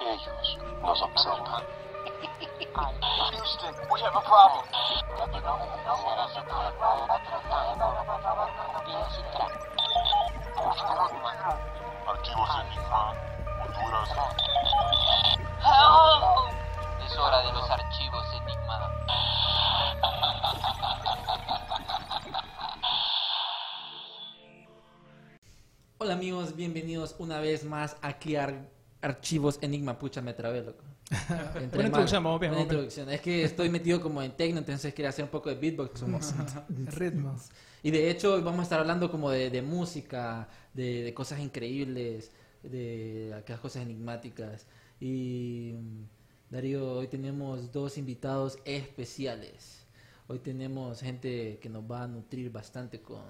Ellos nos observan. Houston, we have a problem. Archivos Enigma, Honduras. Help! Es hora de los archivos Enigma. Hola amigos, bienvenidos una vez más aquí a Archivos Enigma. Pucha, me trabé, loco. Entre introducción, vamos bien, introducción. Es que estoy metido como en techno, entonces quería hacer un poco de beatbox. Ritmos. Y de hecho hoy vamos a estar hablando como de, de música, de, de cosas increíbles, de aquellas cosas enigmáticas. Y mm, Darío, hoy tenemos dos invitados especiales. Hoy tenemos gente que nos va a nutrir bastante con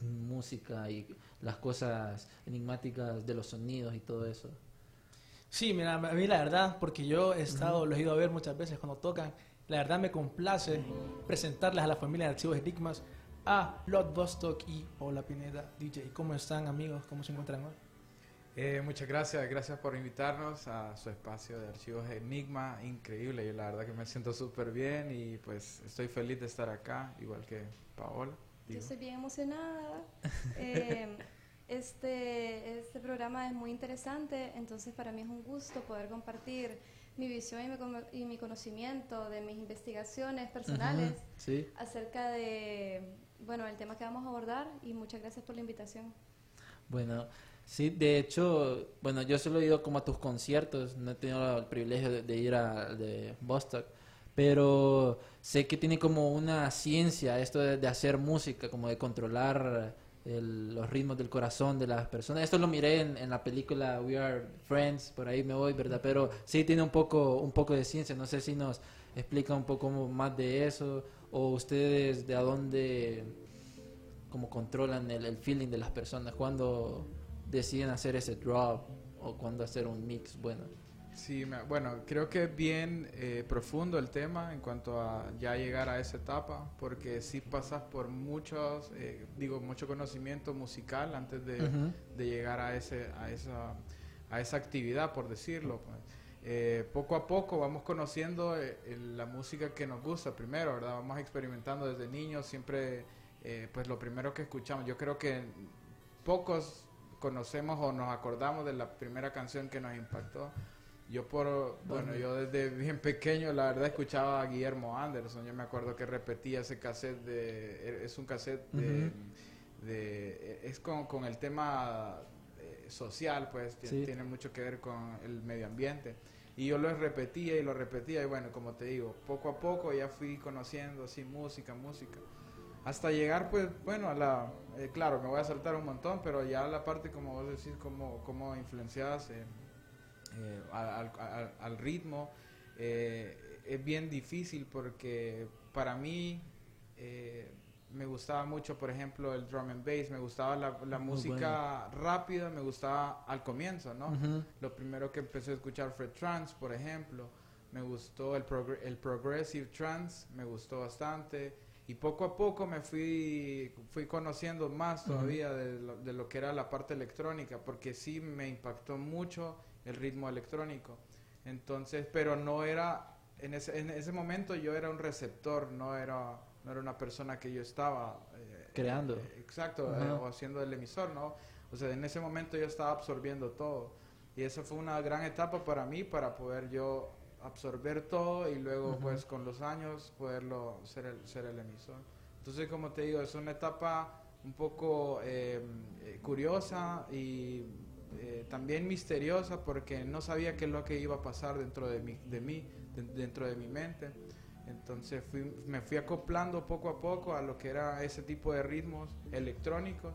música y las cosas enigmáticas de los sonidos y todo eso. Sí, mira, a mí la verdad, porque yo he estado, los he ido a ver muchas veces cuando tocan, la verdad me complace presentarles a la familia de Archivos Enigmas a Lord Bostock y Paula Pineda, DJ. ¿Cómo están amigos? ¿Cómo se encuentran hoy? Eh, muchas gracias, gracias por invitarnos a su espacio de archivos Enigma, increíble, yo la verdad que me siento súper bien y pues estoy feliz de estar acá, igual que Paola. Yo digo. estoy bien emocionada. Eh, este, este programa es muy interesante, entonces para mí es un gusto poder compartir mi visión y mi, y mi conocimiento de mis investigaciones personales Sí. acerca de, bueno, el tema que vamos a abordar y muchas gracias por la invitación. Bueno, sí, de hecho, bueno, yo solo he ido como a tus conciertos, no he tenido el privilegio de, de ir a de Bostock, pero sé que tiene como una ciencia esto de, de hacer música, como de controlar el- los ritmos del corazón de las personas. Esto lo miré en, en la película We Are Friends, por ahí me voy, ¿verdad? Pero sí tiene un poco, un poco de ciencia, no sé si nos explica un poco más de eso, o ustedes de a dónde como controlan el, el feeling de las personas cuando deciden hacer ese drop o cuando hacer un mix bueno Sí, me- bueno, creo que es bien eh, profundo el tema en cuanto a ya llegar a esa etapa, porque sí pasas por muchos, eh, digo, mucho conocimiento musical antes de, llegar a, ese, a, esa, a esa actividad, por decirlo. pues. Eh, poco a poco vamos conociendo eh, la música que nos gusta primero, ¿verdad? Vamos experimentando desde niños, siempre, eh, pues lo primero que escuchamos, yo creo que pocos conocemos o nos acordamos de la primera canción que nos impactó. Yo por, bueno, yo desde bien pequeño la verdad escuchaba a Guillermo Anderson, yo me acuerdo que repetía ese cassette de, es un cassette de, de- es con, con el tema eh, social, pues Sí. tiene mucho que ver con el medio ambiente. Y yo lo repetía y lo repetía y bueno, como te digo, poco a poco ya fui conociendo así música, música. Hasta llegar pues, bueno, a la, eh, claro, me voy a saltar un montón, pero ya la parte como vos decís, cómo, cómo influenciadas eh, eh, al, al- al ritmo, eh, es bien difícil porque para mí eh, me gustaba mucho, por ejemplo, el drum and bass, me gustaba la, música rápida, me gustaba al comienzo, ¿no? Lo primero que empecé a escuchar fue trance, por ejemplo. Me gustó el, progr- el progressive trance, me gustó bastante. Y poco a poco me fui, fui conociendo más todavía de, lo, de lo que era la parte electrónica, porque sí me impactó mucho el ritmo electrónico. Entonces, pero no era, en ese, en ese momento yo era un receptor, no era, no era una persona que yo estaba eh, Creando. eh, exacto, Ajá. eh, o haciendo el emisor, ¿no? O sea, en ese momento yo estaba absorbiendo todo. Y esa fue una gran etapa para mí, para poder yo absorber todo y luego, pues, con los años, poderlo ser el, ser el emisor. Entonces, como te digo, es una etapa un poco eh, eh, curiosa y eh, también misteriosa porque no sabía qué es lo que iba a pasar dentro de, mi, de mí, de- dentro de mi mente. Entonces fui, me fui acoplando poco a poco a lo que era ese tipo de ritmos electrónicos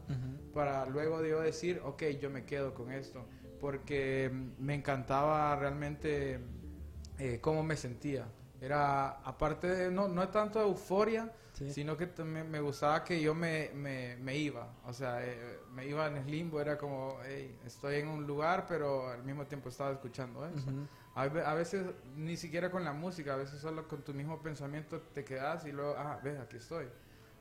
para luego yo decir, ok, yo me quedo con esto, porque me encantaba realmente eh, cómo me sentía. Era, aparte de, no, no es tanto euforia, Sí. sino que me gustaba que yo me, me, me iba, o sea, eh, me iba en el limbo, era como, hey, estoy en un lugar, pero al mismo tiempo estaba escuchando eso. A, a veces ni siquiera con la música, a veces solo con tu mismo pensamiento te quedas y luego, ah, ves, aquí estoy.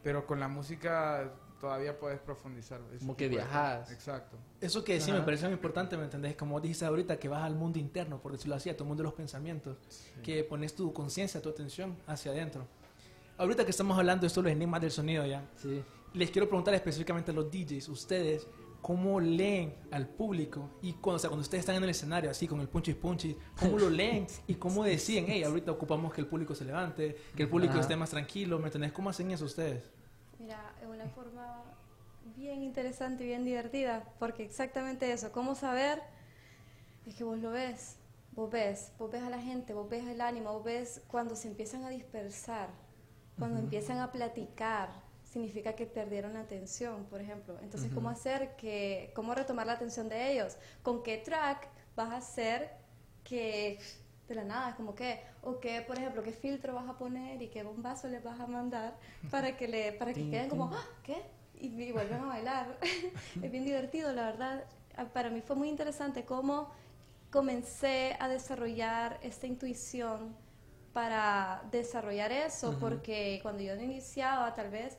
Pero con la música todavía puedes profundizar. Como que viajas. Exacto. Eso que sí Ajá. me parece muy importante, ¿me entendés? Como dijiste ahorita, que vas al mundo interno, por decirlo así, a tu mundo de los pensamientos, que pones tu conciencia, tu atención hacia adentro. Ahorita que estamos hablando de esto, los enigmas del sonido ya, Sí. les quiero preguntar específicamente a los DJs, ustedes, ¿cómo leen al público? Y cuando, o sea, cuando ustedes están en el escenario, así con el punchis punchis, ¿cómo lo leen? Y cómo deciden, hey, ahorita ocupamos que el público se levante, que el público Ajá. esté más tranquilo, ¿me entendés? ¿Cómo hacen eso ustedes? Mira, es una forma bien interesante y bien divertida, porque exactamente eso, cómo saber, es que vos lo ves, vos ves, vos ves a la gente, vos ves el ánimo, vos ves cuando se empiezan a dispersar, cuando empiezan a platicar, significa que perdieron la atención, por ejemplo. Entonces, ¿cómo hacer que, cómo retomar la atención de ellos? ¿Con qué track vas a hacer que de la nada, como que, o qué, por ejemplo, qué filtro vas a poner y qué bombazo les vas a mandar para que le, para que queden como. "Ah, ¿qué? Y, y vuelven a bailar. es bien divertido, la verdad. Ah, Para mí fue muy interesante cómo comencé a desarrollar esta intuición para desarrollar eso, porque cuando yo iniciaba, tal vez,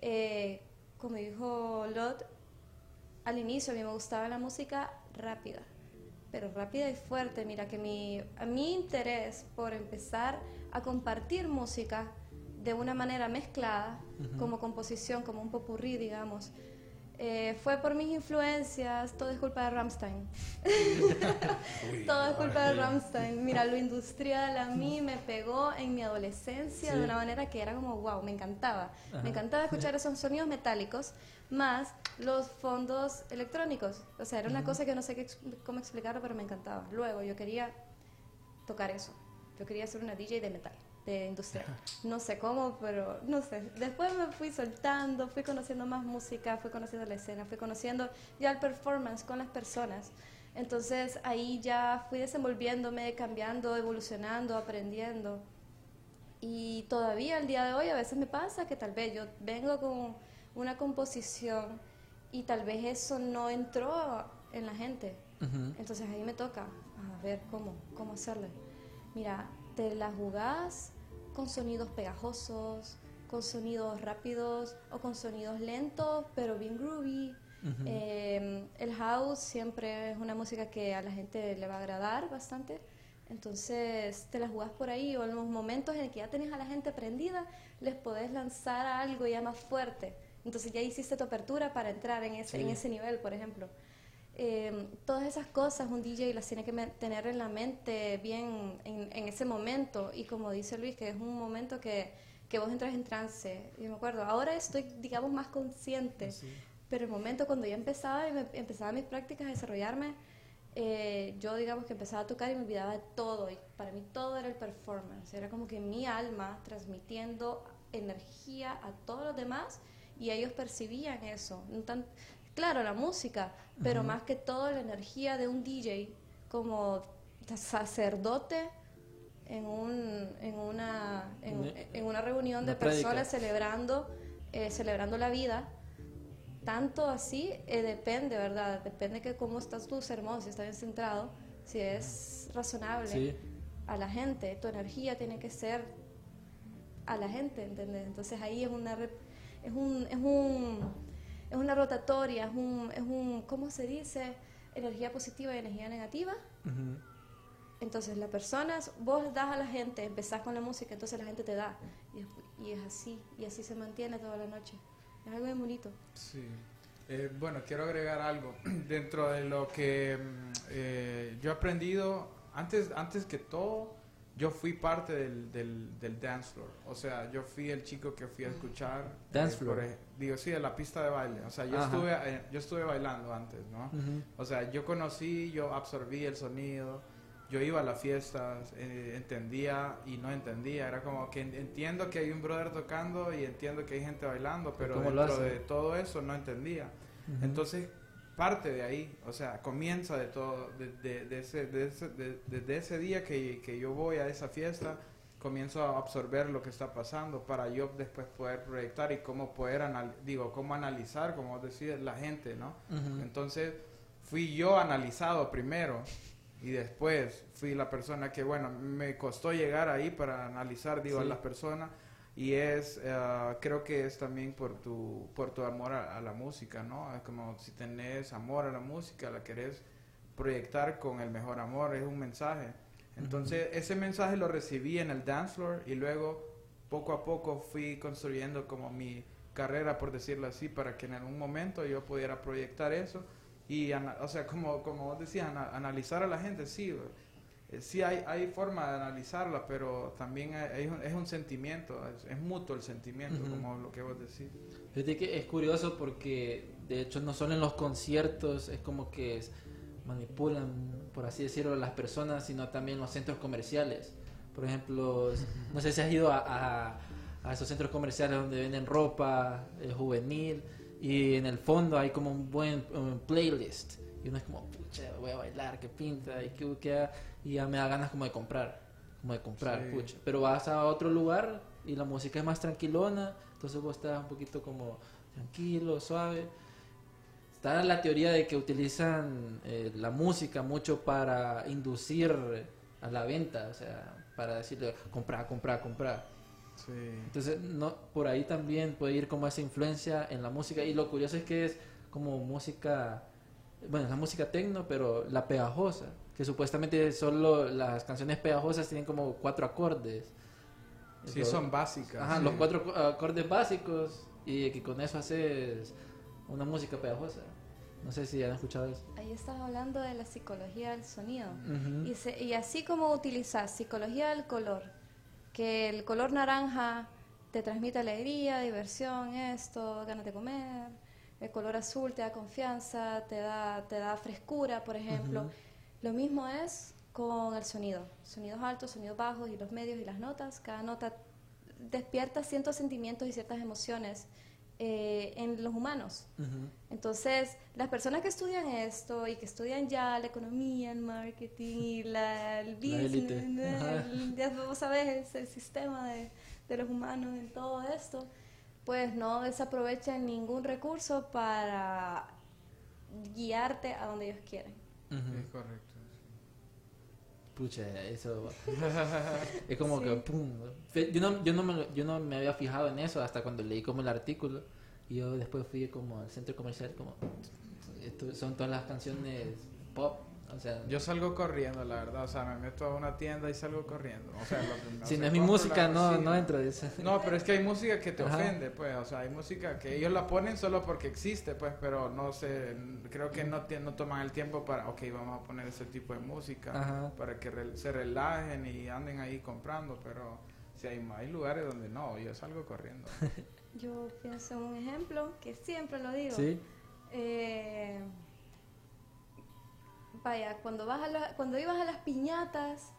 eh, como dijo Lot, al inicio a mí me gustaba la música rápida, pero rápida y fuerte. Mira que mi, a mi interés por empezar a compartir música de una manera mezclada, como composición, como un popurrí, digamos, eh, fue por mis influencias, todo es culpa de Rammstein. todo es culpa de Rammstein. Mira, lo industrial a mí me pegó en mi adolescencia Sí. de una manera que era como, wow, me encantaba. Ajá. Me encantaba escuchar esos sonidos metálicos más los fondos electrónicos. O sea, era una cosa que no sé qué cómo explicarlo, pero me encantaba. Luego yo quería tocar eso. Yo quería ser una DJ de metal, de industrial. No sé cómo, pero no sé. Después me fui soltando, fui conociendo más música, fui conociendo la escena, fui conociendo ya el performance con las personas. Entonces ahí ya fui desenvolviéndome, cambiando, evolucionando, aprendiendo. Y todavía al día de hoy a veces me pasa que tal vez yo vengo con una composición y tal vez eso no entró en la gente. Entonces ahí me toca a ver cómo, cómo hacerle. Mira, te la jugás con sonidos pegajosos, con sonidos rápidos o con sonidos lentos, pero bien groovy. Eh, el house siempre es una música que a la gente le va a agradar bastante. Entonces te la jugás por ahí o en los momentos en el que ya tenés a la gente prendida, les podés lanzar algo ya más fuerte. Entonces ya hiciste tu apertura para entrar en ese, en Sí. ese nivel, por ejemplo. Eh, todas esas cosas un DJ las tiene que tener en la mente bien en, en ese momento. Y como dice Luis que es un momento que, que vos entras en trance. Yo me acuerdo ahora estoy digamos más consciente pero el momento cuando ya empezaba y me- empezaba mis prácticas a desarrollarme eh, yo digamos que empezaba a tocar y me olvidaba de todo. Y para mí todo era el performance. Era como que mi alma transmitiendo energía a todos los demás y ellos percibían eso. No tan- claro la música pero más que todo la energía de un DJ como sacerdote en, un, en, una, en, Una- en una reunión de una personas celebrando, eh, celebrando la vida. Tanto así eh, depende, ¿verdad? Depende que cómo estás tu sermón, si está bien centrado, si es razonable Sí. a la gente. Tu energía tiene que ser a la gente, ¿entendés? Entonces ahí es una es un, es un es una rotatoria, es un, es un ¿cómo se dice? energía positiva y energía negativa. Entonces las personas, vos das a la gente, empezás con la música, entonces la gente te da. Y es, y es así, y así se mantiene toda la noche. Es algo bien bonito. Sí. Eh, bueno, quiero agregar algo. Dentro de lo que mm, eh, yo he aprendido, antes, antes que todo, yo fui parte del, del, del dance floor. O sea, yo fui el chico que fui a escuchar. Dance eh, floor. Digo, sí, de la pista de baile. O sea, yo Ajá. estuve, eh, yo estuve bailando antes, ¿no? O sea, yo conocí, yo absorbí el sonido yo iba a las fiestas, eh, entendía y no entendía. Era como que en- entiendo que hay un brother tocando y entiendo que hay gente bailando, pero ¿Cómo lo dentro de todo eso no entendía. Entonces parte de ahí, o sea, comienza de todo, de, de- de ese, de ese, de- desde ese día que, que yo voy a esa fiesta, comienzo a absorber lo que está pasando para yo después poder proyectar y cómo poder, anal- digo, cómo analizar, como vos decís, la gente, ¿no? Entonces fui yo analizado primero y después fui la persona que, bueno, me costó llegar ahí para analizar, digo, a las personas y es, eh, creo que es también por tu, por tu amor a, a la música, ¿no? Es como si tenés amor a la música, la querés proyectar con el mejor amor, es un mensaje. Entonces ese mensaje lo recibí en el dance floor y luego poco a poco fui construyendo como mi carrera, por decirlo así, para que en algún momento yo pudiera proyectar eso y, o sea, como, como vos decías, ana- analizar a la gente, sí, eh, sí hay, hay forma de analizarla, pero también hay- es un sentimiento, es, es mutuo el sentimiento, Ujú. como lo que vos decís. Fíjate que es curioso porque de hecho no solo en los conciertos es como que es- manipulan, por así decirlo, a las personas, sino también los centros comerciales. Por ejemplo, no sé si has ido a, a- a esos centros comerciales donde venden ropa eh, juvenil y en el fondo hay como un buen playlist y uno es como, pucha, voy a bailar, qué pinta y qué y ya me da ganas como de comprar, como de comprar, Sí. pucha. Pero vas a otro lugar y la música es más tranquilona, entonces vos estás un poquito como tranquilo, suave. Está la teoría de que utilizan eh, la música mucho para inducir a la venta, o sea, para decirle comprar, comprar, comprar. Sí. Entonces, no, por ahí también puede ir como esa influencia en la música. Y lo curioso es que es como música, bueno, es la música tecno, pero la pegajosa, que supuestamente solo las canciones pegajosas tienen como cuatro acordes. Sí, Los- son básicas. Ajá, sí. los cuatro co- acordes básicos y que con eso haces una música pegajosa. No sé si han escuchado eso. Ahí estás hablando de la psicología del sonido. Ujú. Y, se- y así como utilizas psicología del color, que el color naranja te transmite alegría, diversión, esto, ganas de comer, el color azul te da confianza, te da, te da frescura, por ejemplo. Ujú. Lo mismo es con el sonido, sonidos altos, sonidos bajos y los medios y las notas. Cada nota despierta ciertos sentimientos y ciertas emociones eh, en los humanos. Entonces, las personas que estudian esto y que estudian ya la economía, el marketing y la, el business, el- ya vos sabes, el sistema de, de los humanos en todo esto, pues no desaprovechan ningún recurso para guiarte a donde ellos quieren. Es correcto. Pucha, eso es como Sí. que pum. Yo no, yo, no me, yo no me había fijado en eso hasta cuando leí como el artículo y yo después fui como al centro comercial como esto son todas las canciones pop, o sea, Yo salgo corriendo, la verdad. O sea, me meto a una tienda y salgo corriendo. O sea, lo o si sea, no es mi música no no entro. No, pero es que hay música que te Ajá. ofende, pues, o sea, hay música que ellos la ponen solo porque existe, pues, pero no sé, creo que no, no toman el tiempo para, ok, vamos a poner ese tipo de música, Ajá. para que re- se relajen y anden ahí comprando, pero si hay, hay lugares donde no, yo salgo corriendo. Yo pienso en un ejemplo que siempre lo digo. Sí. Eh, vaya, cuando, vas a la- cuando ibas a las piñatas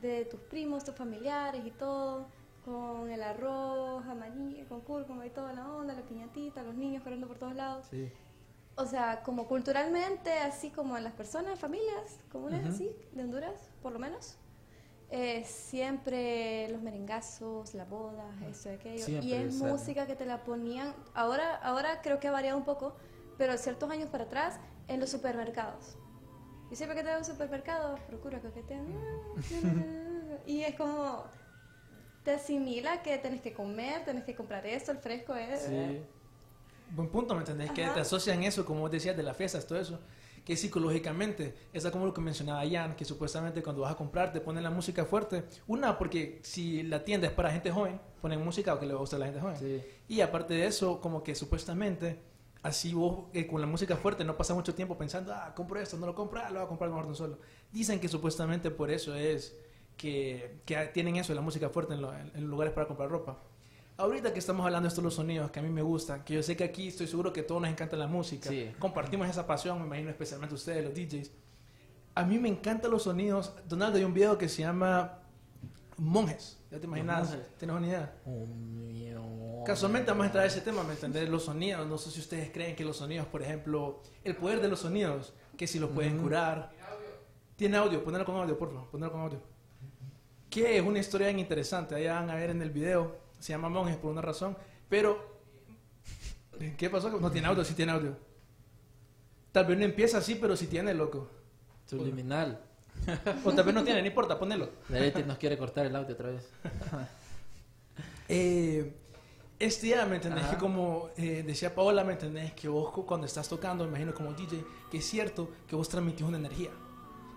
de tus primos, tus familiares y todo, con el arroz amarillo, con cúrcuma y toda la onda, la piñatita, los niños corriendo por todos lados. Sí. O sea, como culturalmente, así como en las personas, familias comunes Ujú. así, de Honduras, por lo menos, eh, siempre los merengazos, las bodas, esto y aquello. Siempre y es sale. música que te la ponían, ahora, ahora creo que ha variado un poco, pero ciertos años para atrás, en los supermercados. Y siempre que te veo en un supermercado, procura coquetear. y es como, te asimila que tenés que comer, tenés que comprar esto, el fresco es... Sí. Buen punto, ¿me entendés? Que Ajá. te asocian eso, como vos decías, de las fiestas, todo eso. Que psicológicamente, es como lo que mencionaba Jan, que supuestamente cuando vas a comprar te ponen la música fuerte. Una, porque si la tienda es para gente joven, ponen música o que le gusta a la gente joven. Sí. Y aparte de eso, como que supuestamente, así vos eh, con la música fuerte no pasa mucho tiempo pensando, ah, compro esto, no lo compro, ah, lo voy a comprar mejor de un solo. Dicen que supuestamente por eso es que, que tienen eso, la música fuerte en, lo- en lugares para comprar ropa. Ahorita que estamos hablando de estos los sonidos que a mí me gustan, que yo sé que aquí estoy seguro que todos nos encanta la música, Sí. compartimos esa pasión, me imagino especialmente ustedes, los DJs. A mí me encantan los sonidos. Donaldo, hay un video que se llama Monjes. ¿Ya te imaginas? ¿Tienes una idea? Oh. Casualmente vamos a entrar a ese tema, ¿me entendés? Los sonidos, no sé si ustedes creen que los sonidos, por ejemplo, el poder de los sonidos, que si los pueden curar. Tiene audio, ponelo con audio, por favor, ponelo con audio. Que es una historia bien interesante, ahí van a ver en el video, se llama Monjes por una razón, pero... ¿Qué pasó? No tiene audio, sí tiene audio. Tal vez no empieza así, pero sí tiene, loco. Subliminal. O tal vez no tiene, no importa, ponelo. Darete nos quiere cortar el audio otra vez. Eh, este día, ¿me entendés? Ajá. Que como eh, decía Paola, ¿me entendés? Que vos cu- cuando estás tocando, me imagino como DJ, que es cierto que vos transmitís una energía.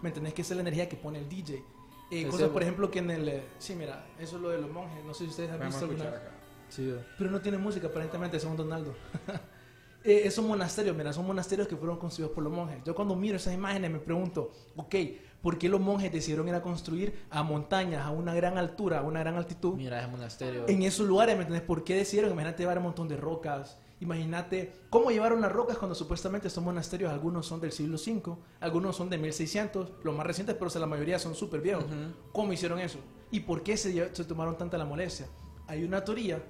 ¿Me entendés? Que esa es la energía que pone el DJ. Eh, cosas, por ejemplo, que en el... eh, sí, mira, eso es lo de los monjes. No sé si ustedes han Vamos visto alguna acá. Sí. Pero no tiene música, aparentemente, según Donaldo. eh, esos monasterios, mira, son monasterios que fueron construidos por los monjes. Yo cuando miro esas imágenes me pregunto, ok, ¿por qué los monjes decidieron ir a construir a montañas, a una gran altura, a una gran altitud? Mira, es monasterio. en esos lugares, ¿me entiendes? ¿Por qué decidieron? Imagínate llevar un montón de rocas. Imagínate cómo llevaron las rocas cuando supuestamente estos monasterios, algunos son del siglo V, algunos son de 1600, los más recientes, pero o sea, la mayoría son súper viejos. ¿Cómo hicieron eso? ¿Y por qué se, se tomaron tanta la molestia? Hay una teoría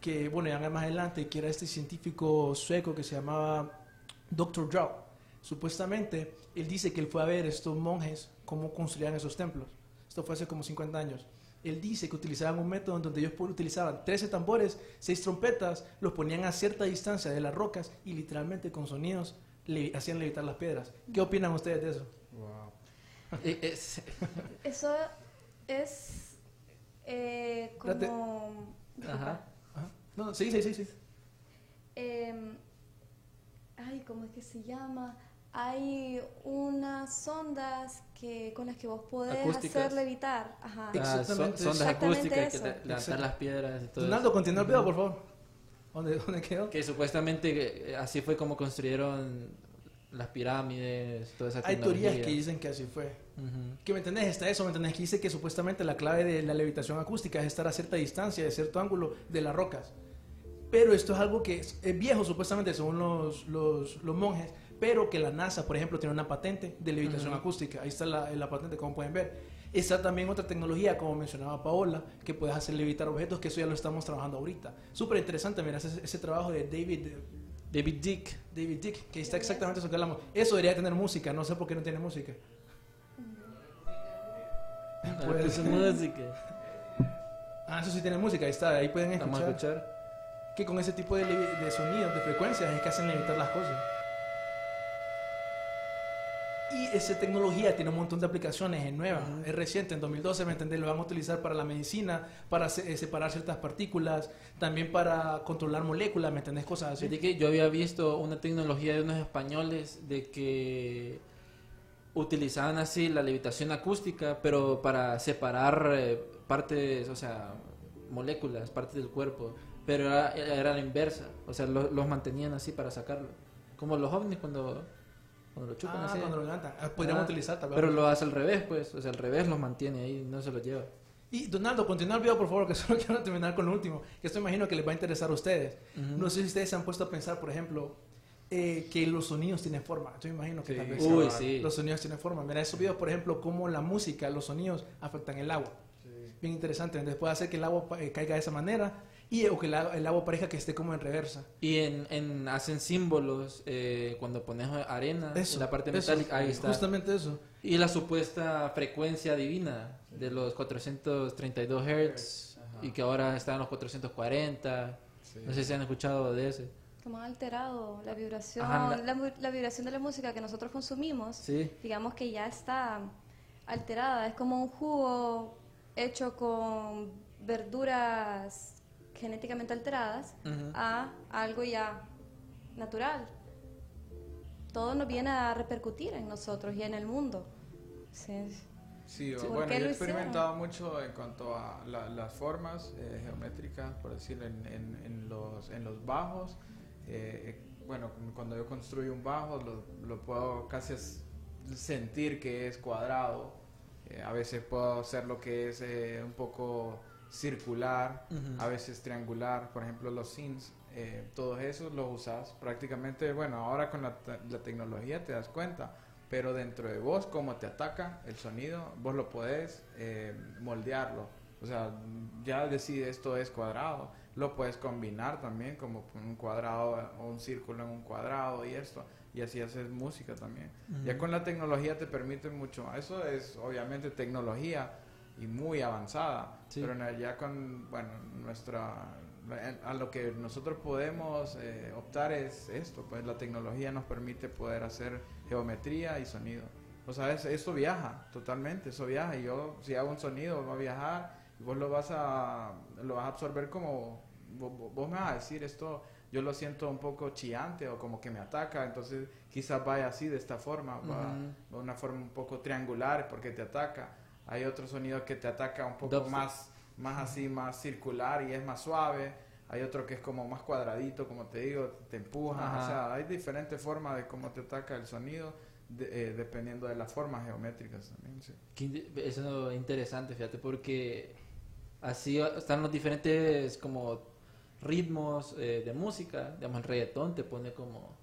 que, bueno, ya más adelante, que era este científico sueco que se llamaba Dr. Drow. Supuestamente, él dice que él fue a ver estos monjes cómo construían esos templos. Esto fue hace como 50 años. Él dice que utilizaban un método en donde ellos utilizaban 13 tambores, 6 trompetas, los ponían a cierta distancia de las rocas y literalmente con sonidos le hacían levitar las piedras. ¿Qué opinan ustedes de eso? Wow. Eh, es- Eso es eh, como... Ajá. Ajá. No, sí, sí, sí, sí. Em, ay, ¿cómo es que se llama? Hay unas ondas que con las que vos podés Acústicas. hacer levitar. Ajá. Ah, son- Exactamente sondas Exactamente acústicas que eso. Exacto. las piedras y todo Donaldo, eso. continúa el video, por favor. ¿Dónde, dónde quedó? Que supuestamente eh, así fue como construyeron las pirámides, toda esa Hay teorías que dicen que así fue. Ujú. ¿Qué me entendés? Está eso, ¿me entendés? Que dice que supuestamente la clave de la levitación acústica es estar a cierta distancia, de cierto ángulo de las rocas. Pero esto es algo que es, es viejo, supuestamente, según los, los, los monjes, pero que la NASA, por ejemplo, tiene una patente de levitación Ujú. acústica. Ahí está la, la patente, como pueden ver. Está también otra tecnología, como mencionaba Paola, que puedes hacer levitar objetos, que eso ya lo estamos trabajando ahorita. Súper interesante, mira, ese, ese trabajo de David, David Dick. David Dick, que está exactamente eso que hablamos. Eso debería tener música, no sé por qué no tiene música. Pues Pues- su música. Ah, eso sí tiene música, ahí está, ahí pueden Vamos a escuchar. que con ese tipo de, de sonidos, de frecuencias, es que hacen levitar las cosas. Y esa tecnología tiene un montón de aplicaciones, es nueva, es reciente, en 2012, ¿me entendés? Lo van a utilizar para la medicina, para se- eh, separar ciertas partículas, también para controlar moléculas, ¿me entendés? Cosas así. Que yo había visto una tecnología de unos españoles de que utilizaban así la levitación acústica, pero para separar eh, partes, o sea, moléculas, partes del cuerpo, pero era, era la inversa, o sea, lo- los mantenían así para sacarlo, como los ovnis cuando, cuando lo chupan Ah, así. cuando lo levantan. Ah, podríamos Ah, utilizar tal vez. Pero lo hace al revés, pues, o sea, al revés los mantiene ahí, no se los lleva. Y Donaldo, continúa el video, por favor, que solo quiero terminar con lo último, que esto imagino que les va a interesar a ustedes. Ujú. No sé si ustedes se han puesto a pensar, por ejemplo, eh, que los sonidos tienen forma. Yo imagino que Sí. tal vez Uy, sí. los sonidos tienen forma. Mira esos videos, por ejemplo, cómo la música, los sonidos afectan el agua. Bien interesante. Entonces puede hacer que el agua eh, caiga de esa manera y o que el, agua- el agua parezca que esté como en reversa. Y en, en hacen símbolos eh, cuando pones arena Eso, en la parte eso, metálica, ahí está. Justamente eso. Y la supuesta frecuencia divina de los 432 Hz y que ahora está en los 440. Sí. No sé si han escuchado de ese. Como han alterado la vibración, Ajá, la- la, la vibración de la música que nosotros consumimos. Sí. digamos que ya está alterada. Es como un jugo hecho con verduras genéticamente alteradas Ujú. a algo ya natural. Todo nos viene a repercutir en nosotros y en el mundo. Sí. Sí, o- Sí. ¿Por bueno, yo he lo hicieron? experimentado mucho en cuanto a la- las formas eh, geométricas, por decirlo, en, en- en los, en los bajos. Eh, eh, bueno, cuando yo construyo un bajo, lo, lo puedo casi sentir que es cuadrado. Eh, a veces puedo hacer lo que es eh, un poco circular, Ujú. a veces triangular. Por ejemplo, los synths, eh, todos esos los usas prácticamente. Bueno, ahora con la, la tecnología te das cuenta pero dentro de vos, cómo te ataca el sonido, vos lo podés eh, moldearlo. O sea, ya decide esto es cuadrado, lo puedes combinar también como un cuadrado o un círculo en un cuadrado y esto, y así haces música también. Ya con la tecnología te permite mucho. Eso es obviamente tecnología y muy avanzada, Sí. pero en- ya con, bueno, nuestra, a lo que nosotros podemos eh, optar es esto, pues la tecnología nos permite poder hacer geometría y sonido. O sea, es- eso viaja totalmente, eso viaja. Y yo, si hago un sonido, va a viajar y vos lo vas a, lo vas a absorber como, vos, me vas a decir esto, yo lo siento un poco chillante o como que me ataca, entonces quizás vaya así, de esta forma, va de una forma un poco triangular porque te ataca. Hay otro sonido que te ataca un poco Dubstep. más, más así, más circular y es más suave. Hay otro que es como más cuadradito, como te digo, te empuja. O sea, hay diferentes formas de cómo te ataca el sonido de- eh, dependiendo de las formas geométricas también. sí. Eso es interesante, fíjate, porque así están los diferentes como ritmos eh, de música. Digamos, el reggaetón te pone como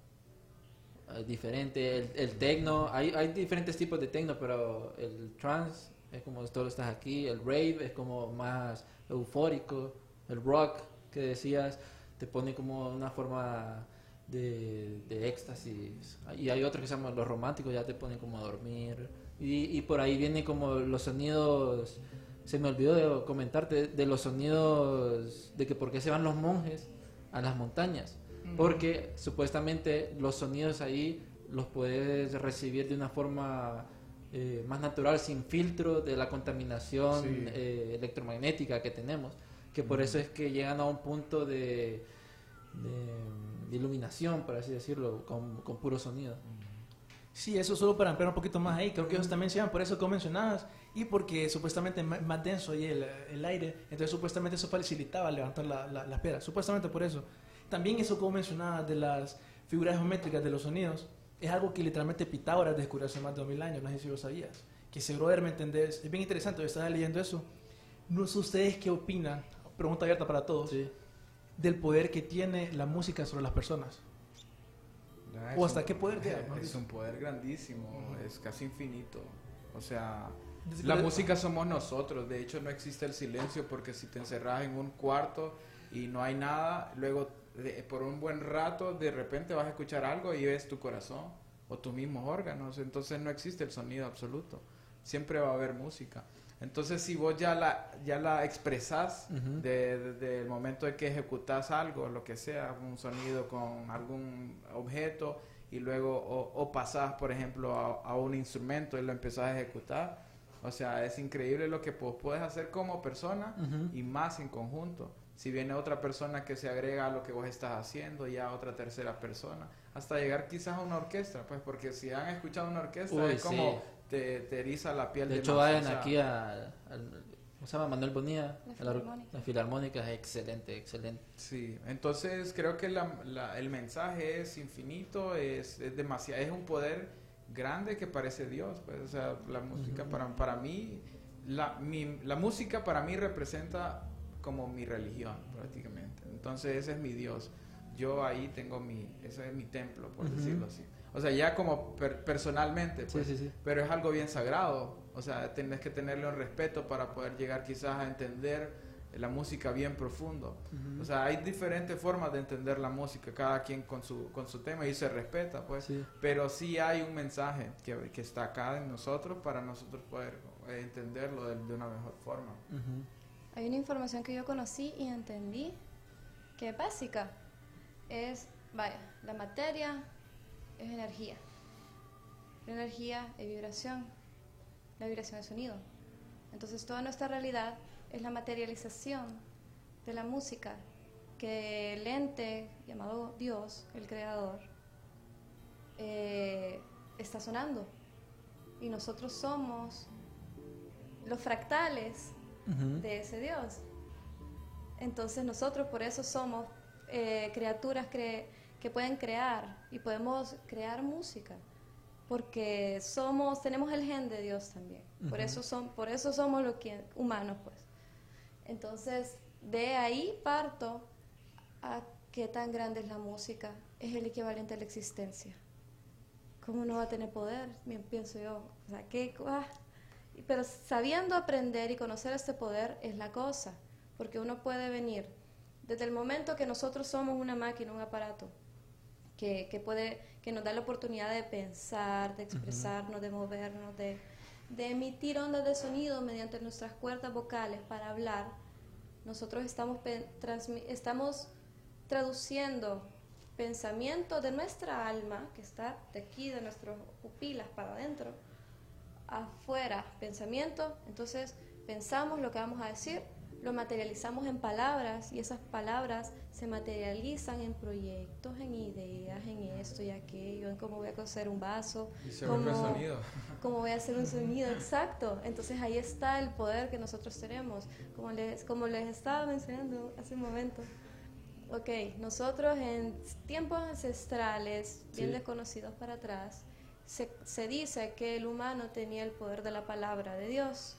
eh, diferente, el, el techno, hay, hay diferentes tipos de techno, pero el trance es como todo estás aquí, el rave es como más eufórico, el rock que decías te pone como una forma de, de éxtasis. Y hay otros que se llaman los románticos ya te ponen como a dormir. Y, y por ahí vienen como los sonidos se me olvidó de comentarte de los sonidos de que por qué se van los monjes a las montañas. Porque supuestamente los sonidos ahí los puedes recibir de una forma eh, más natural sin filtro de la contaminación Sí. eh, electromagnética que tenemos que por eso es que llegan a un punto de, de, de iluminación por así decirlo con, con puro sonido Sí, eso solo para ampliar un poquito más ahí. Creo que ellos también se llaman por eso como mencionabas y porque supuestamente es más más denso ahí el, el aire. Entonces supuestamente eso facilitaba levantar la, la, las piedras. Supuestamente por eso. También eso como mencionabas de las figuras geométricas de los sonidos es algo que literalmente Pitágoras descubrió hace más de 2000 años. No sé si lo sabías. Que ese brother, ¿me entendés? Es bien interesante. Yo estaba leyendo eso. No sé ustedes qué opinan. Pregunta abierta para todos. sí Del poder que tiene la música sobre las personas. Ya, ¿O es hasta un- qué poder tiene, mejor Es dicho? un poder grandísimo, es casi infinito. O sea, Desde la música somos nosotros. De hecho, no existe el silencio porque si te encerras en un cuarto y no hay nada, luego de- por un buen rato de repente vas a escuchar algo y es tu corazón o tus mismos órganos. Entonces no existe el sonido absoluto. Siempre va a haber música. Entonces si vos ya la, ya la expresás Ujú. de- desde el momento de que ejecutas algo, lo que sea, un sonido con algún objeto y luego o, o pasás, por ejemplo, a, a un instrumento y lo empezás a ejecutar. O sea, es increíble lo que vos puedes hacer como persona y más en conjunto. Si viene otra persona que se agrega a lo que vos estás haciendo, ya otra tercera persona, hasta llegar quizás a una orquesta, pues porque si han escuchado una orquesta Uy, es como sí. te, te eriza la piel de de hecho más, o vayan sea, aquí a, al- ¿cómo se llama? Manuel Bonilla La a la, Filarmónica. la filarmónica es excelente excelente Sí, entonces creo que la- la- el mensaje es infinito, es, es demasiado, es un poder grande que parece Dios, pues, o sea, la música para, para mí, la, mi- la música para mí representa como mi religión prácticamente, entonces ese es mi Dios, yo ahí tengo mi, ese es mi templo, por Ujú. decirlo así, o sea, ya como per- personalmente, sí pues, sí sí pero es algo bien sagrado. O sea, tenés que tenerle un respeto para poder llegar quizás a entender la música bien profundo. Ujú. O sea, hay diferentes formas de entender la música, cada quien con su, con su tema y se respeta, pues. Sí. Pero sí hay un mensaje que, que está acá en nosotros para nosotros poder eh, entenderlo de, de una mejor forma. Ujú. Hay una información que yo conocí y entendí que básica. Es, vaya, la materia es energía. La energía es vibración. La vibración es sonido. Entonces toda nuestra realidad es la materialización de la música que el ente llamado Dios, el creador, eh, está sonando. Y nosotros somos los fractales De ese Dios. Entonces nosotros por eso somos eh, criaturas cre- que pueden crear y podemos crear música, porque somos tenemos el gen de Dios también. Por eso son por eso somos los que humanos pues. Entonces de ahí parto a qué tan grande es la música, es el equivalente a la existencia. ¿cómo no va a tener poder? Bien, Pienso yo, o sea, ¿qué? ah. Pero sabiendo aprender y conocer este poder es la cosa, porque uno puede venir desde el momento que nosotros somos una máquina, un aparato, que, que puede, que nos da la oportunidad de pensar, de expresarnos, de movernos, de, de emitir ondas de sonido mediante nuestras cuerdas vocales para hablar, nosotros estamos, estamos traduciendo pensamientos de nuestra alma, que está de aquí, de nuestras pupilas para adentro, afuera, pensamiento, entonces pensamos lo que vamos a decir, lo materializamos en palabras y esas palabras se materializan en proyectos, en ideas, en esto y aquello, en cómo voy a coser un vaso, Y se vuelve cómo- sonido. cómo voy a hacer un sonido exacto. Entonces ahí está el poder que nosotros tenemos, como les, como les estaba mencionando hace un momento. Ok, nosotros en tiempos ancestrales, bien Sí. desconocidos para atrás, se, se dice que el humano tenía el poder de la palabra de Dios.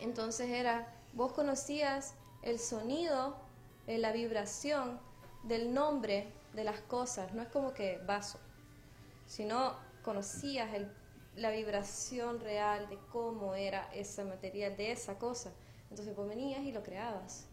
Entonces era, vos conocías el sonido, eh, la vibración del nombre de las cosas, no es como que vaso, sino conocías el- la vibración real de cómo era ese material, de esa cosa. Entonces vos venías y lo creabas.